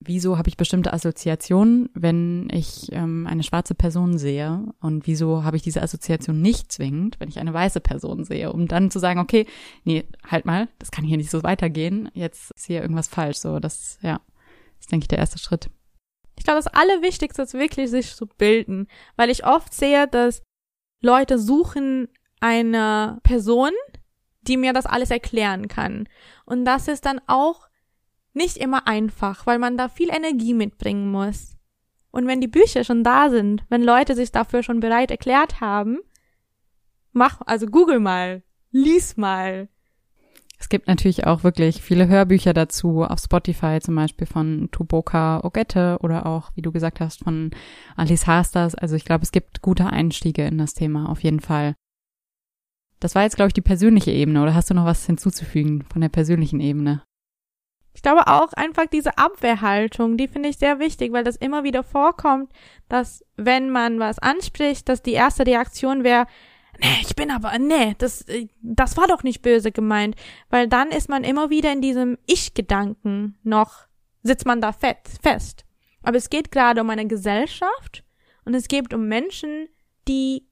wieso habe ich bestimmte Assoziationen, wenn ich ähm, eine schwarze Person sehe und wieso habe ich diese Assoziation nicht zwingend, wenn ich eine weiße Person sehe, um dann zu sagen, okay, nee, halt mal, das kann hier nicht so weitergehen, jetzt ist hier irgendwas falsch, so das ja, ist denke ich der erste Schritt. Ich glaube, das Allerwichtigste ist wirklich, sich zu bilden, weil ich oft sehe, dass Leute suchen eine Person, die mir das alles erklären kann. Und das ist dann auch nicht immer einfach, weil man da viel Energie mitbringen muss. Und wenn die Bücher schon da sind, wenn Leute sich dafür schon bereit erklärt haben, mach, also google mal, lies mal, es gibt natürlich auch wirklich viele Hörbücher dazu, auf Spotify zum Beispiel von Tuboka Ogette oder auch, wie du gesagt hast, von Alice Hasters. Also ich glaube, es gibt gute Einstiege in das Thema, auf jeden Fall. Das war jetzt, glaube ich, die persönliche Ebene, oder hast du noch was hinzuzufügen von der persönlichen Ebene? Ich glaube auch einfach diese Abwehrhaltung, die finde ich sehr wichtig, weil das immer wieder vorkommt, dass wenn man was anspricht, dass die erste Reaktion wäre, nee, ich bin aber, nee, das, äh, das war doch nicht böse gemeint. Weil dann ist man immer wieder in diesem Ich-Gedanken noch, sitzt man da fest. Aber es geht gerade um eine Gesellschaft und es geht um Menschen, die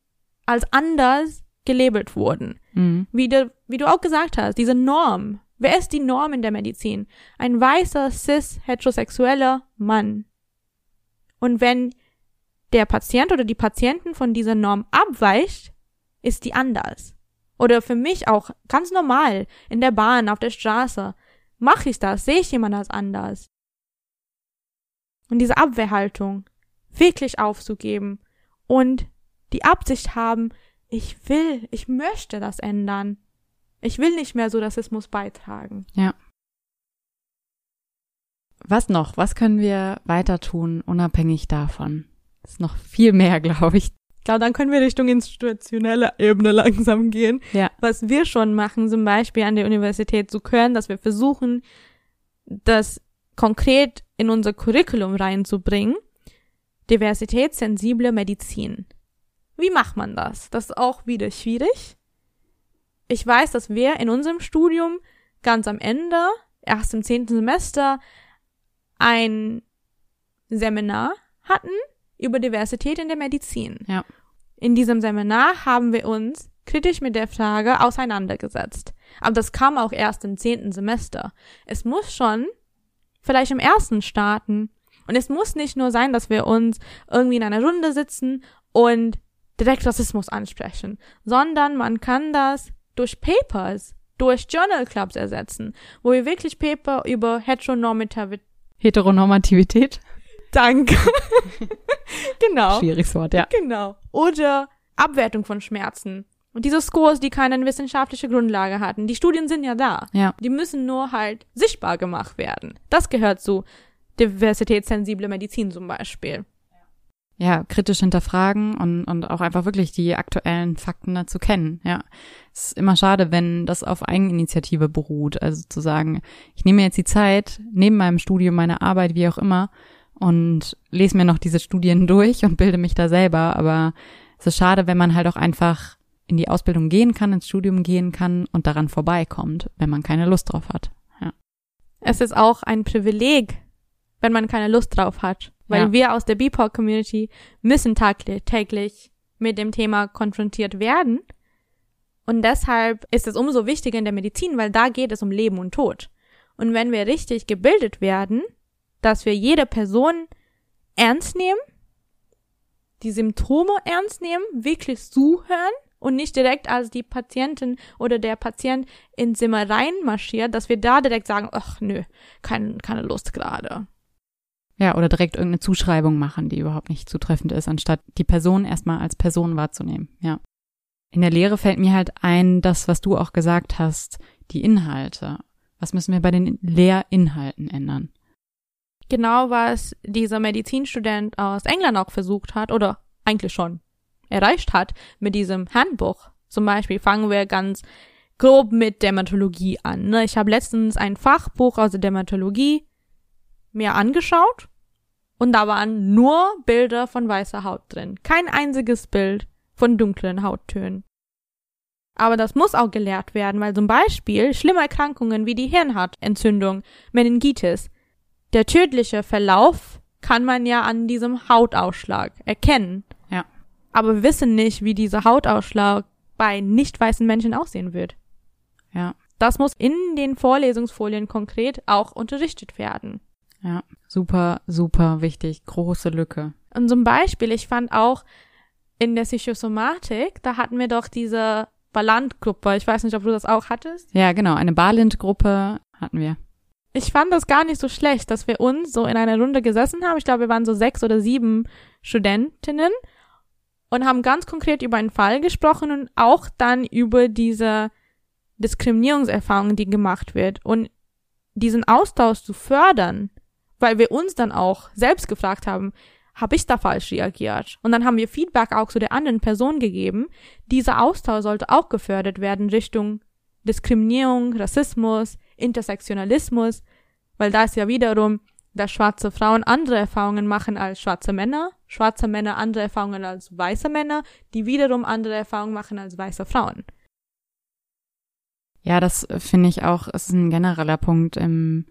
als anders gelabelt wurden. Mhm. Wie, du, wie du auch gesagt hast, diese Norm. Wer ist die Norm in der Medizin? Ein weißer, cis, heterosexueller Mann. Und wenn der Patient oder die Patientin von dieser Norm abweicht, ist die anders. Oder für mich auch ganz normal in der Bahn, auf der Straße. Mache ich das? Sehe ich jemand als anders? Und diese Abwehrhaltung wirklich aufzugeben und die Absicht haben, ich will, ich möchte das ändern. Ich will nicht mehr so Rassismus beitragen. Ja. Was noch? Was können wir weiter tun, unabhängig davon? Das ist noch viel mehr, glaube ich, glaube, dann können wir Richtung institutionelle Ebene langsam gehen. Ja. Was wir schon machen, zum Beispiel an der Universität zu können, dass wir versuchen, das konkret in unser Curriculum reinzubringen. Diversitätssensible Medizin. Wie macht man das? Das ist auch wieder schwierig. Ich weiß, dass wir in unserem Studium ganz am Ende, erst im zehnten Semester, ein Seminar hatten über Diversität in der Medizin. Ja. In diesem Seminar haben wir uns kritisch mit der Frage auseinandergesetzt. Aber das kam auch erst im zehnten Semester. Es muss schon vielleicht im ersten starten. Und es muss nicht nur sein, dass wir uns irgendwie in einer Runde sitzen und direkt Rassismus ansprechen, sondern man kann das durch Papers, durch Journal Clubs ersetzen, wo wir wirklich Paper über Heteronormativität Heteronormativität Danke. genau. Schwieriges Wort, ja. Genau. Oder Abwertung von Schmerzen. Und diese Scores, die keine wissenschaftliche Grundlage hatten. Die Studien sind ja da. Ja. Die müssen nur halt sichtbar gemacht werden. Das gehört zu diversitätssensible Medizin zum Beispiel. Ja, kritisch hinterfragen und, und auch einfach wirklich die aktuellen Fakten dazu kennen. Ja, es ist immer schade, wenn das auf Eigeninitiative beruht. Also zu sagen, ich nehme jetzt die Zeit, neben meinem Studium, meiner Arbeit, wie auch immer, und lese mir noch diese Studien durch und bilde mich da selber, aber es ist schade, wenn man halt auch einfach in die Ausbildung gehen kann, ins Studium gehen kann und daran vorbeikommt, wenn man keine Lust drauf hat. Ja. Es ist auch ein Privileg, wenn man keine Lust drauf hat, weil Ja. wir aus der BIPOC-Community müssen tagli- täglich mit dem Thema konfrontiert werden. Und deshalb ist es umso wichtiger in der Medizin, weil da geht es um Leben und Tod. Und wenn wir richtig gebildet werden, dass wir jede Person ernst nehmen, die Symptome ernst nehmen, wirklich zuhören und nicht direkt als die Patientin oder der Patient ins Zimmer reinmarschiert, dass wir da direkt sagen, ach nö, kein, keine Lust gerade. Ja, oder direkt irgendeine Zuschreibung machen, die überhaupt nicht zutreffend ist, anstatt die Person erstmal als Person wahrzunehmen. Ja. In der Lehre fällt mir halt ein, das, was du auch gesagt hast, die Inhalte. Was müssen wir bei den Lehrinhalten ändern? Genau was dieser Medizinstudent aus England auch versucht hat oder eigentlich schon erreicht hat mit diesem Handbuch. Zum Beispiel fangen wir ganz grob mit Dermatologie an. Ne? Ich habe letztens ein Fachbuch aus der Dermatologie mir angeschaut und da waren nur Bilder von weißer Haut drin. Kein einziges Bild von dunklen Hauttönen. Aber das muss auch gelehrt werden, weil zum Beispiel schlimme Erkrankungen wie die Hirnhautentzündung, Meningitis, der tödliche Verlauf kann man ja an diesem Hautausschlag erkennen. Ja. Aber wir wissen nicht, wie dieser Hautausschlag bei nicht weißen Menschen aussehen wird. Ja, Das muss in den Vorlesungsfolien konkret auch unterrichtet werden. ja. Super, super wichtig. Große Lücke. Und zum Beispiel, ich fand auch in der Psychosomatik, da hatten wir doch diese Ballant-Gruppe. Ich weiß nicht, ob du das auch hattest. Ja, genau. Eine Barlind-Gruppe hatten wir. Ich fand das gar nicht so schlecht, dass wir uns so in einer Runde gesessen haben. Ich glaube, wir waren so sechs oder sieben Studentinnen und haben ganz konkret über einen Fall gesprochen und auch dann über diese Diskriminierungserfahrungen, die gemacht wird und diesen Austausch zu fördern, weil wir uns dann auch selbst gefragt haben, habe ich da falsch reagiert? Und dann haben wir Feedback auch zu der anderen Person gegeben. Dieser Austausch sollte auch gefördert werden Richtung Diskriminierung, Rassismus, Intersektionalismus, weil da ist ja wiederum, dass schwarze Frauen andere Erfahrungen machen als schwarze Männer, schwarze Männer andere Erfahrungen als weiße Männer, die wiederum andere Erfahrungen machen als weiße Frauen. Ja, das finde ich auch, ist ein genereller Punkt im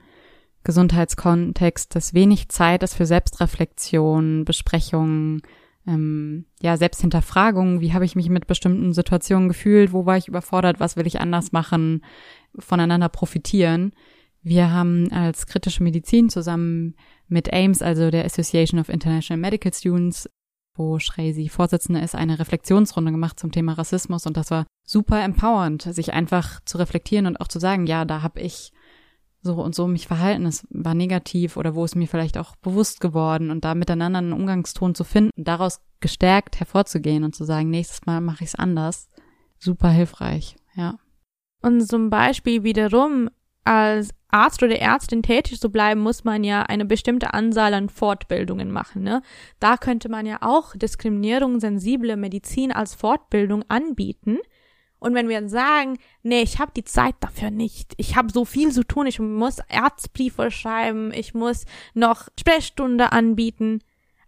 Gesundheitskontext, dass wenig Zeit ist für Selbstreflexion, Besprechungen, ähm, ja, Selbsthinterfragung. Wie habe ich mich mit bestimmten Situationen gefühlt? Wo war ich überfordert? Was will ich anders machen? Voneinander profitieren. Wir haben als kritische Medizin zusammen mit AIMS, also der Association of International Medical Students, wo Schreisi Vorsitzende ist, eine Reflexionsrunde gemacht zum Thema Rassismus und das war super empowernd, sich einfach zu reflektieren und auch zu sagen, ja, da habe ich so und so mich verhalten, es war negativ oder wo ist mir vielleicht auch bewusst geworden und da miteinander einen Umgangston zu finden daraus gestärkt hervorzugehen und zu sagen, nächstes Mal mache ich es anders. Super hilfreich, ja. Und zum Beispiel wiederum als Arzt oder Ärztin tätig zu bleiben, muss man ja eine bestimmte Anzahl an Fortbildungen machen. Ne? Da könnte man ja auch Diskriminierung sensible Medizin als Fortbildung anbieten. Und wenn wir sagen, nee, ich habe die Zeit dafür nicht, ich habe so viel zu tun, ich muss Arztbriefe schreiben, ich muss noch Sprechstunde anbieten,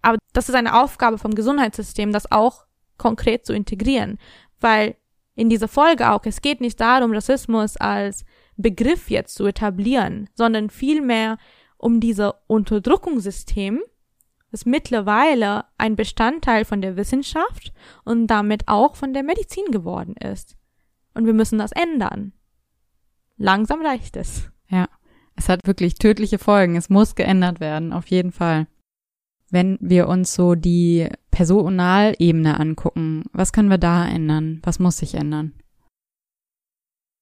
aber das ist eine Aufgabe vom Gesundheitssystem, das auch konkret zu integrieren, weil in dieser Folge auch, es geht nicht darum, Rassismus als Begriff jetzt zu etablieren, sondern vielmehr um dieser Unterdrückungssystem, das mittlerweile ein Bestandteil von der Wissenschaft und damit auch von der Medizin geworden ist. Und wir müssen das ändern. Langsam reicht es. Ja, es hat wirklich tödliche Folgen. Es muss geändert werden, auf jeden Fall. Wenn wir uns so die Personalebene angucken, was können wir da ändern? Was muss sich ändern?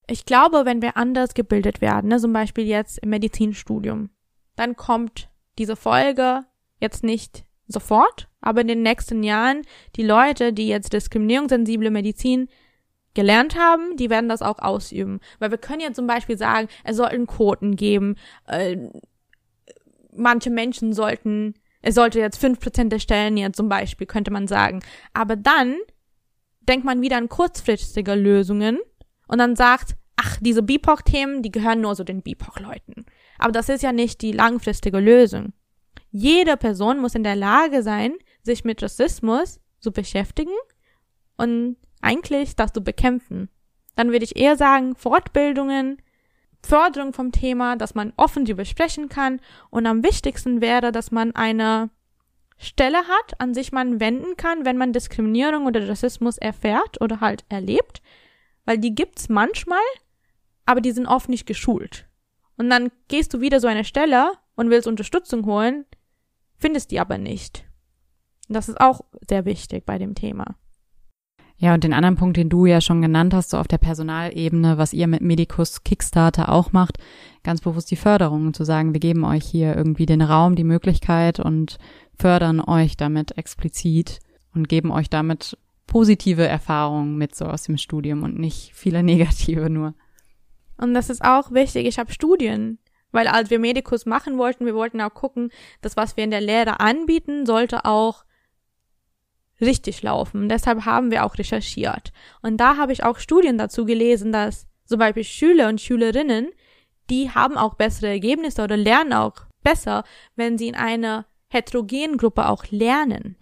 Ich glaube, wenn wir anders gebildet werden, ne, zum Beispiel jetzt im Medizinstudium, dann kommt diese Folge jetzt nicht sofort, aber in den nächsten Jahren die Leute, die jetzt diskriminierungssensible Medizin gelernt haben, die werden das auch ausüben. Weil wir können ja zum Beispiel sagen, es sollten Quoten geben, äh, manche Menschen sollten, es sollte jetzt fünf Prozent der Stellen jetzt zum Beispiel, könnte man sagen. Aber dann denkt man wieder an kurzfristige Lösungen und dann sagt, ach, diese BIPOC-Themen, die gehören nur so den BIPOC-Leuten. Aber das ist ja nicht die langfristige Lösung. Jede Person muss in der Lage sein, sich mit Rassismus zu beschäftigen und eigentlich das zu bekämpfen. Dann würde ich eher sagen, Fortbildungen, Förderung vom Thema, dass man offen darüber sprechen kann und am wichtigsten wäre, dass man eine Stelle hat, an sich man wenden kann, wenn man Diskriminierung oder Rassismus erfährt oder halt erlebt, weil die gibt's manchmal, aber die sind oft nicht geschult. Und dann gehst du wieder so eine Stelle und willst Unterstützung holen, findest die aber nicht. Das ist auch sehr wichtig bei dem Thema. Ja, und den anderen Punkt, den du ja schon genannt hast, so auf der Personalebene, was ihr mit Medicus Kickstarter auch macht, ganz bewusst die Förderung, zu sagen, wir geben euch hier irgendwie den Raum, die Möglichkeit und fördern euch damit explizit und geben euch damit positive Erfahrungen mit so aus dem Studium und nicht viele negative nur. Und das ist auch wichtig. Ich habe Studien, weil als wir Medicus machen wollten, wir wollten auch gucken, dass was wir in der Lehre anbieten, sollte auch richtig laufen. Deshalb haben wir auch recherchiert. Und da habe ich auch Studien dazu gelesen, dass zum Beispiel Schüler und Schülerinnen, die haben auch bessere Ergebnisse oder lernen auch besser, wenn sie in einer heterogenen Gruppe auch lernen.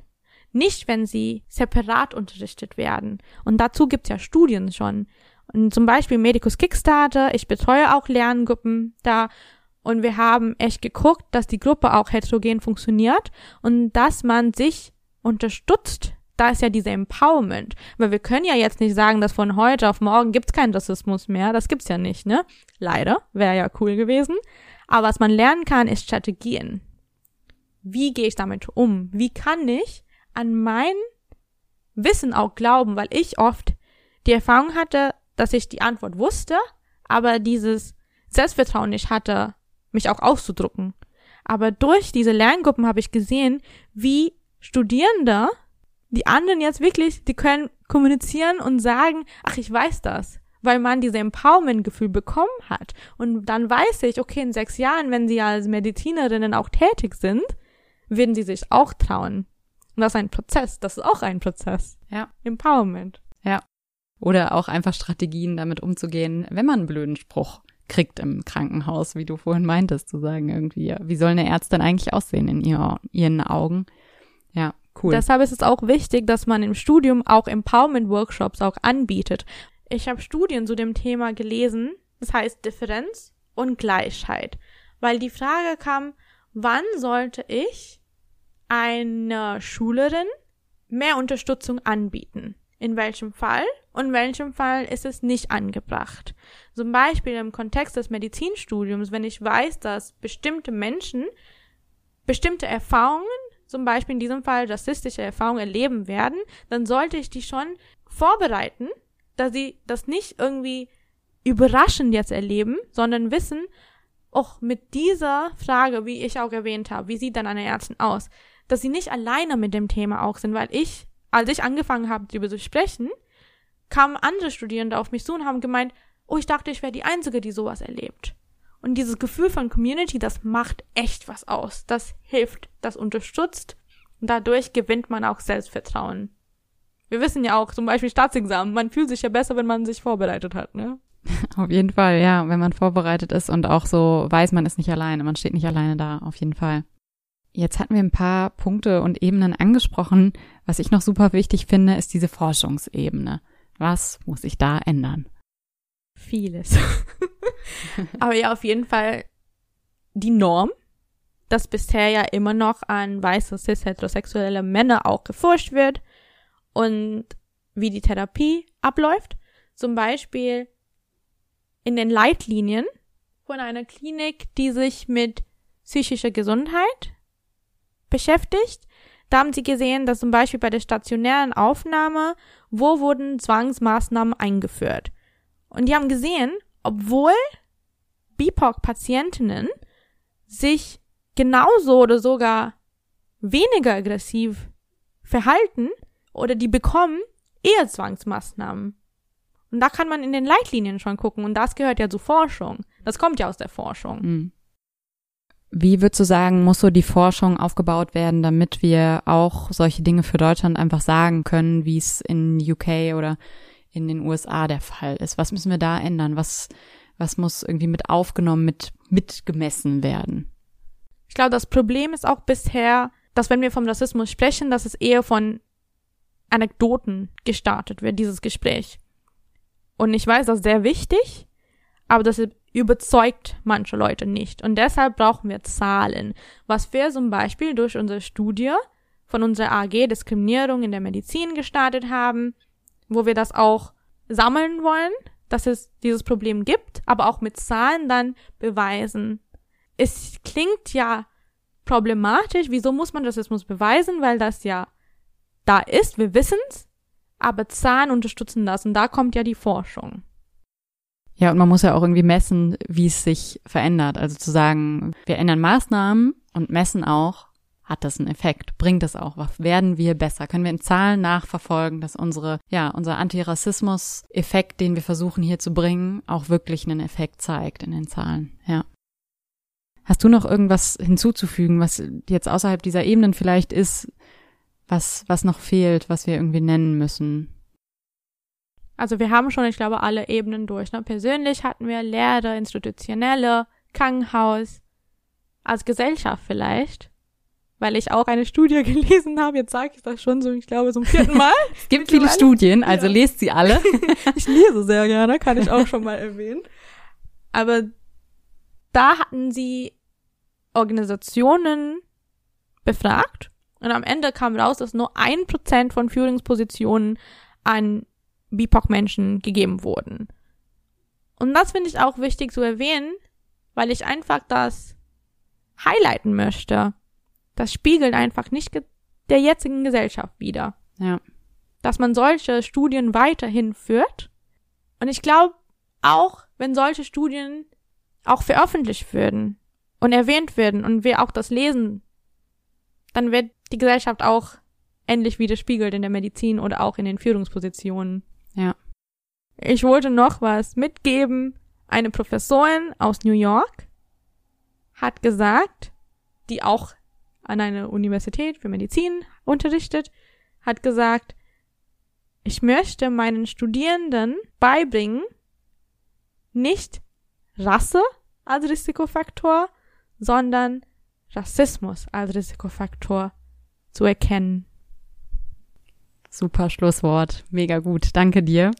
Nicht, wenn sie separat unterrichtet werden. Und dazu gibt's ja Studien schon. Und zum Beispiel Medicus Kickstarter, ich betreue auch Lerngruppen da und wir haben echt geguckt, dass die Gruppe auch heterogen funktioniert und dass man sich unterstützt. Da ist ja diese Empowerment. Weil wir können ja jetzt nicht sagen, dass von heute auf morgen gibt's keinen Rassismus mehr. Das gibt's ja nicht, ne? Leider. Wäre ja cool gewesen. Aber was man lernen kann, ist Strategien. Wie gehe ich damit um? Wie kann ich an mein Wissen auch glauben? Weil ich oft die Erfahrung hatte, dass ich die Antwort wusste, aber dieses Selbstvertrauen nicht hatte, mich auch auszudrucken. Aber durch diese Lerngruppen habe ich gesehen, wie Studierende, die anderen jetzt wirklich, die können kommunizieren und sagen, ach, ich weiß das, weil man diese Empowerment-Gefühl bekommen hat. Und dann weiß ich, okay, in sechs Jahren, wenn sie als Medizinerinnen auch tätig sind, werden sie sich auch trauen. Und das ist ein Prozess, das ist auch ein Prozess. Ja. Empowerment. Ja. Oder auch einfach Strategien, damit umzugehen, wenn man einen blöden Spruch kriegt im Krankenhaus, wie du vorhin meintest, zu sagen irgendwie, wie soll eine Ärztin eigentlich aussehen in ihr, ihren Augen? Cool. Deshalb ist es auch wichtig, dass man im Studium auch Empowerment-Workshops auch anbietet. Ich habe Studien zu dem Thema gelesen, das heißt Differenz und Gleichheit, weil die Frage kam, wann sollte ich einer Schülerin mehr Unterstützung anbieten? In welchem Fall? Und in welchem Fall ist es nicht angebracht? Zum Beispiel im Kontext des Medizinstudiums, wenn ich weiß, dass bestimmte Menschen bestimmte Erfahrungen, zum Beispiel in diesem Fall rassistische Erfahrungen erleben werden, dann sollte ich die schon vorbereiten, dass sie das nicht irgendwie überraschend jetzt erleben, sondern wissen, auch mit dieser Frage, wie ich auch erwähnt habe, wie sieht dann eine Ärztin aus, dass sie nicht alleine mit dem Thema auch sind, weil ich als ich angefangen habe, darüber zu sprechen, kamen andere Studierende auf mich zu und haben gemeint, oh, ich dachte, ich wäre die Einzige, die sowas erlebt. Und dieses Gefühl von Community, das macht echt was aus. Das hilft, das unterstützt und dadurch gewinnt man auch Selbstvertrauen. Wir wissen ja auch, zum Beispiel Staatsexamen, man fühlt sich ja besser, wenn man sich vorbereitet hat, ne? Auf jeden Fall, ja, wenn man vorbereitet ist und auch so weiß, man ist nicht alleine, man steht nicht alleine da, auf jeden Fall. Jetzt hatten wir ein paar Punkte und Ebenen angesprochen. Was ich noch super wichtig finde, ist diese Forschungsebene. Was muss sich da ändern? Vieles. Aber ja, auf jeden Fall die Norm, dass bisher ja immer noch an weiße cis-heterosexuelle Männer auch geforscht wird und wie die Therapie abläuft. Zum Beispiel in den Leitlinien von einer Klinik, die sich mit psychischer Gesundheit beschäftigt. Da haben sie gesehen, dass zum Beispiel bei der stationären Aufnahme, wo wurden Zwangsmaßnahmen eingeführt. Und die haben gesehen, obwohl BIPOC-Patientinnen sich genauso oder sogar weniger aggressiv verhalten oder die bekommen eher Zwangsmaßnahmen. Und da kann man in den Leitlinien schon gucken und das gehört ja zur Forschung. Das kommt ja aus der Forschung. Mhm. Wie würdest du sagen, muss so die Forschung aufgebaut werden, damit wir auch solche Dinge für Deutschland einfach sagen können, wie es in UK oder in den USA der Fall ist? Was müssen wir da ändern? Was, was muss irgendwie mit aufgenommen, mit mitgemessen werden? Ich glaube, das Problem ist auch bisher, dass wenn wir vom Rassismus sprechen, dass es eher von Anekdoten gestartet wird, dieses Gespräch. Und ich weiß, das ist sehr wichtig, aber das überzeugt manche Leute nicht. Und deshalb brauchen wir Zahlen, was wir zum Beispiel durch unsere Studie von unserer AG Diskriminierung in der Medizin gestartet haben, wo wir das auch sammeln wollen, dass es dieses Problem gibt, aber auch mit Zahlen dann beweisen. Es klingt ja problematisch, wieso muss man Rassismus beweisen, weil das ja da ist, wir wissen's, aber Zahlen unterstützen das und da kommt ja die Forschung. Ja, und man muss ja auch irgendwie messen, wie es sich verändert. Also zu sagen, wir ändern Maßnahmen und messen auch, hat das einen Effekt? Bringt das auch was? Werden wir besser? Können wir in Zahlen nachverfolgen, dass unsere, ja, unser Antirassismus-Effekt, den wir versuchen hier zu bringen, auch wirklich einen Effekt zeigt in den Zahlen? Ja. Hast du noch irgendwas hinzuzufügen, was jetzt außerhalb dieser Ebenen vielleicht ist, was, was noch fehlt, was wir irgendwie nennen müssen? Also wir haben schon, ich glaube, alle Ebenen durch. Ne? Persönlich hatten wir Lehre, institutionelle, Krankenhaus, als Gesellschaft vielleicht weil ich auch eine Studie gelesen habe. Jetzt sage ich das schon so, ich glaube, zum vierten Mal. es gibt viele Studien, also ja. lest sie alle. ich lese sehr gerne, kann ich auch schon mal erwähnen. Aber da hatten sie Organisationen befragt und am Ende kam raus, dass nur ein Prozent von Führungspositionen an BIPOC-Menschen gegeben wurden. Und das finde ich auch wichtig zu erwähnen, weil ich einfach das highlighten möchte das spiegelt einfach nicht der jetzigen Gesellschaft wider. Ja. Dass man solche Studien weiterhin führt. Und ich glaube, auch wenn solche Studien auch veröffentlicht würden und erwähnt werden und wir auch das lesen, dann wird die Gesellschaft auch endlich widerspiegelt in der Medizin oder auch in den Führungspositionen. Ja. Ich wollte noch was mitgeben. Eine Professorin aus New York hat gesagt, die auch an einer Universität für Medizin unterrichtet, hat gesagt, ich möchte meinen Studierenden beibringen, nicht Rasse als Risikofaktor, sondern Rassismus als Risikofaktor zu erkennen. Super Schlusswort. Mega gut. Danke dir.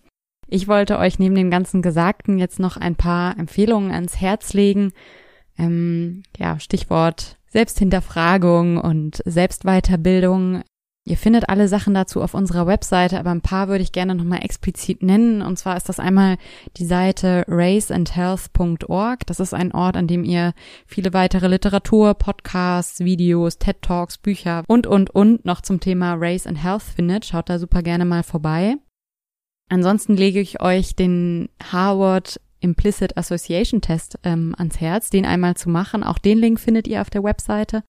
Ich wollte euch neben dem ganzen Gesagten jetzt noch ein paar Empfehlungen ans Herz legen. Ähm, ja, Stichwort Selbsthinterfragung und Selbstweiterbildung. Ihr findet alle Sachen dazu auf unserer Webseite, aber ein paar würde ich gerne nochmal explizit nennen. Und zwar ist das einmal die Seite raceandhealth.org. Das ist ein Ort, an dem ihr viele weitere Literatur, Podcasts, Videos, TED Talks, Bücher und, und, und noch zum Thema Race and Health findet. Schaut da super gerne mal vorbei. Ansonsten lege ich euch den Harvard Implicit Association Test ähm, ans Herz, den einmal zu machen. Auch den Link findet ihr auf der Webseite.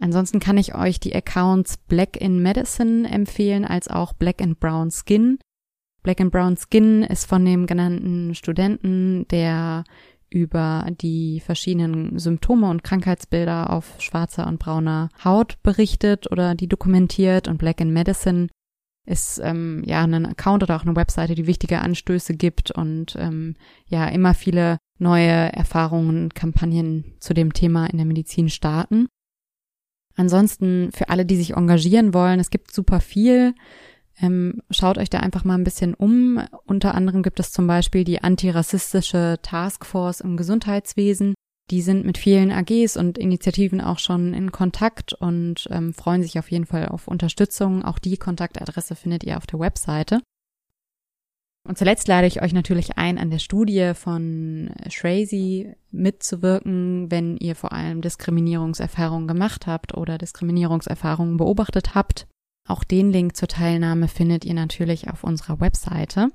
Ansonsten kann ich euch die Accounts Black in Medicine empfehlen, als auch Black and Brown Skin. Black and Brown Skin ist von dem genannten Studenten, der über die verschiedenen Symptome und Krankheitsbilder auf schwarzer und brauner Haut berichtet oder die dokumentiert und Black in Medicine ist ähm, ja ein Account oder auch eine Webseite, die wichtige Anstöße gibt und ähm, ja immer viele neue Erfahrungen und Kampagnen zu dem Thema in der Medizin starten. Ansonsten für alle, die sich engagieren wollen, es gibt super viel. Ähm, schaut euch da einfach mal ein bisschen um. Unter anderem gibt es zum Beispiel die antirassistische Taskforce im Gesundheitswesen, die sind mit vielen AGs und Initiativen auch schon in Kontakt und ähm, freuen sich auf jeden Fall auf Unterstützung. Auch die Kontaktadresse findet ihr auf der Webseite. Und zuletzt lade ich euch natürlich ein, an der Studie von Shrazy mitzuwirken, wenn ihr vor allem Diskriminierungserfahrungen gemacht habt oder Diskriminierungserfahrungen beobachtet habt. Auch den Link zur Teilnahme findet ihr natürlich auf unserer Webseite.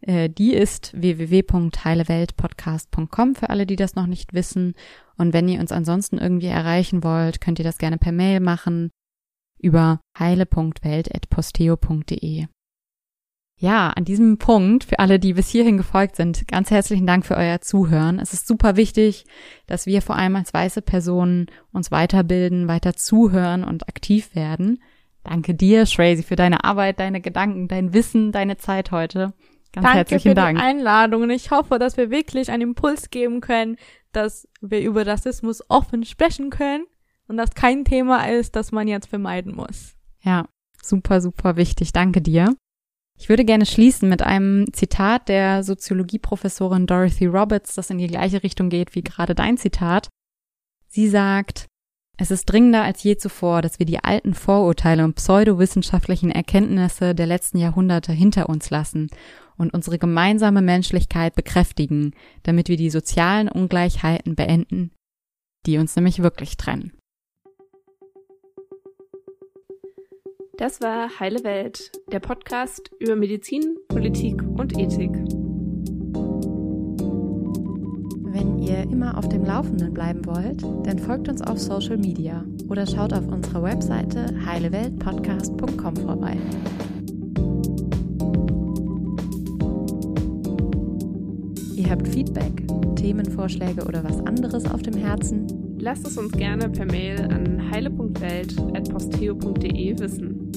Äh, die ist www.heileweltpodcast.com für alle, die das noch nicht wissen. Und wenn ihr uns ansonsten irgendwie erreichen wollt, könnt ihr das gerne per Mail machen über heile.welt.posteo.de. Ja, an diesem Punkt, für alle, die bis hierhin gefolgt sind, ganz herzlichen Dank für euer Zuhören. Es ist super wichtig, dass wir vor allem als weiße Personen uns weiterbilden, weiter zuhören und aktiv werden. Danke dir, Shrazy, für deine Arbeit, deine Gedanken, dein Wissen, deine Zeit heute. Ganz Danke herzlichen für Dank. die Einladung und ich hoffe, dass wir wirklich einen Impuls geben können, dass wir über Rassismus offen sprechen können und das kein Thema ist, das man jetzt vermeiden muss. Ja, Super, super wichtig. Danke dir. Ich würde gerne schließen mit einem Zitat der Soziologieprofessorin Dorothy Roberts, das in die gleiche Richtung geht wie gerade dein Zitat. Sie sagt, es ist dringender als je zuvor, dass wir die alten Vorurteile und pseudowissenschaftlichen Erkenntnisse der letzten Jahrhunderte hinter uns lassen und unsere gemeinsame Menschlichkeit bekräftigen, damit wir die sozialen Ungleichheiten beenden, die uns nämlich wirklich trennen. Das war Heile Welt, der Podcast über Medizin, Politik und Ethik. Wenn ihr immer auf dem Laufenden bleiben wollt, dann folgt uns auf Social Media oder schaut auf unserer Webseite heileweltpodcast.com vorbei. Ihr habt Feedback, Themenvorschläge oder was anderes auf dem Herzen? Lasst es uns gerne per Mail an heile.welt.posteo.de wissen.